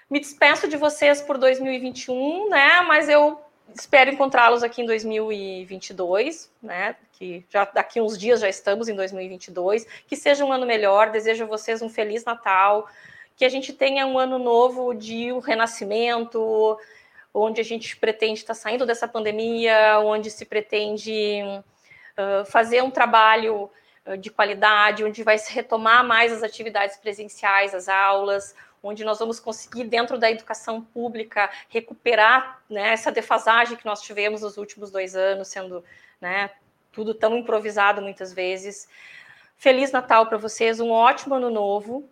me despeço de vocês por 2021, né? Mas eu espero encontrá-los aqui em 2022, né? Que já daqui uns dias já estamos em 2022. Que seja um ano melhor. Desejo a vocês um feliz Natal. Que a gente tenha um ano novo de um renascimento, onde a gente pretende estar saindo dessa pandemia, onde se pretende uh, fazer um trabalho de qualidade, onde vai se retomar mais as atividades presenciais, as aulas, onde nós vamos conseguir, dentro da educação pública, recuperar né, essa defasagem que nós tivemos nos últimos dois anos, sendo né, tudo tão improvisado muitas vezes. Feliz Natal para vocês, um ótimo ano novo.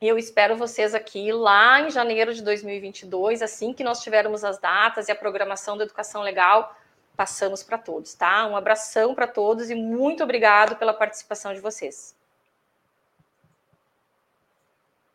E eu espero vocês aqui lá em janeiro de 2022, assim que nós tivermos as datas e a programação da educação legal, passamos para todos, tá? Um abração para todos e muito obrigado pela participação de vocês.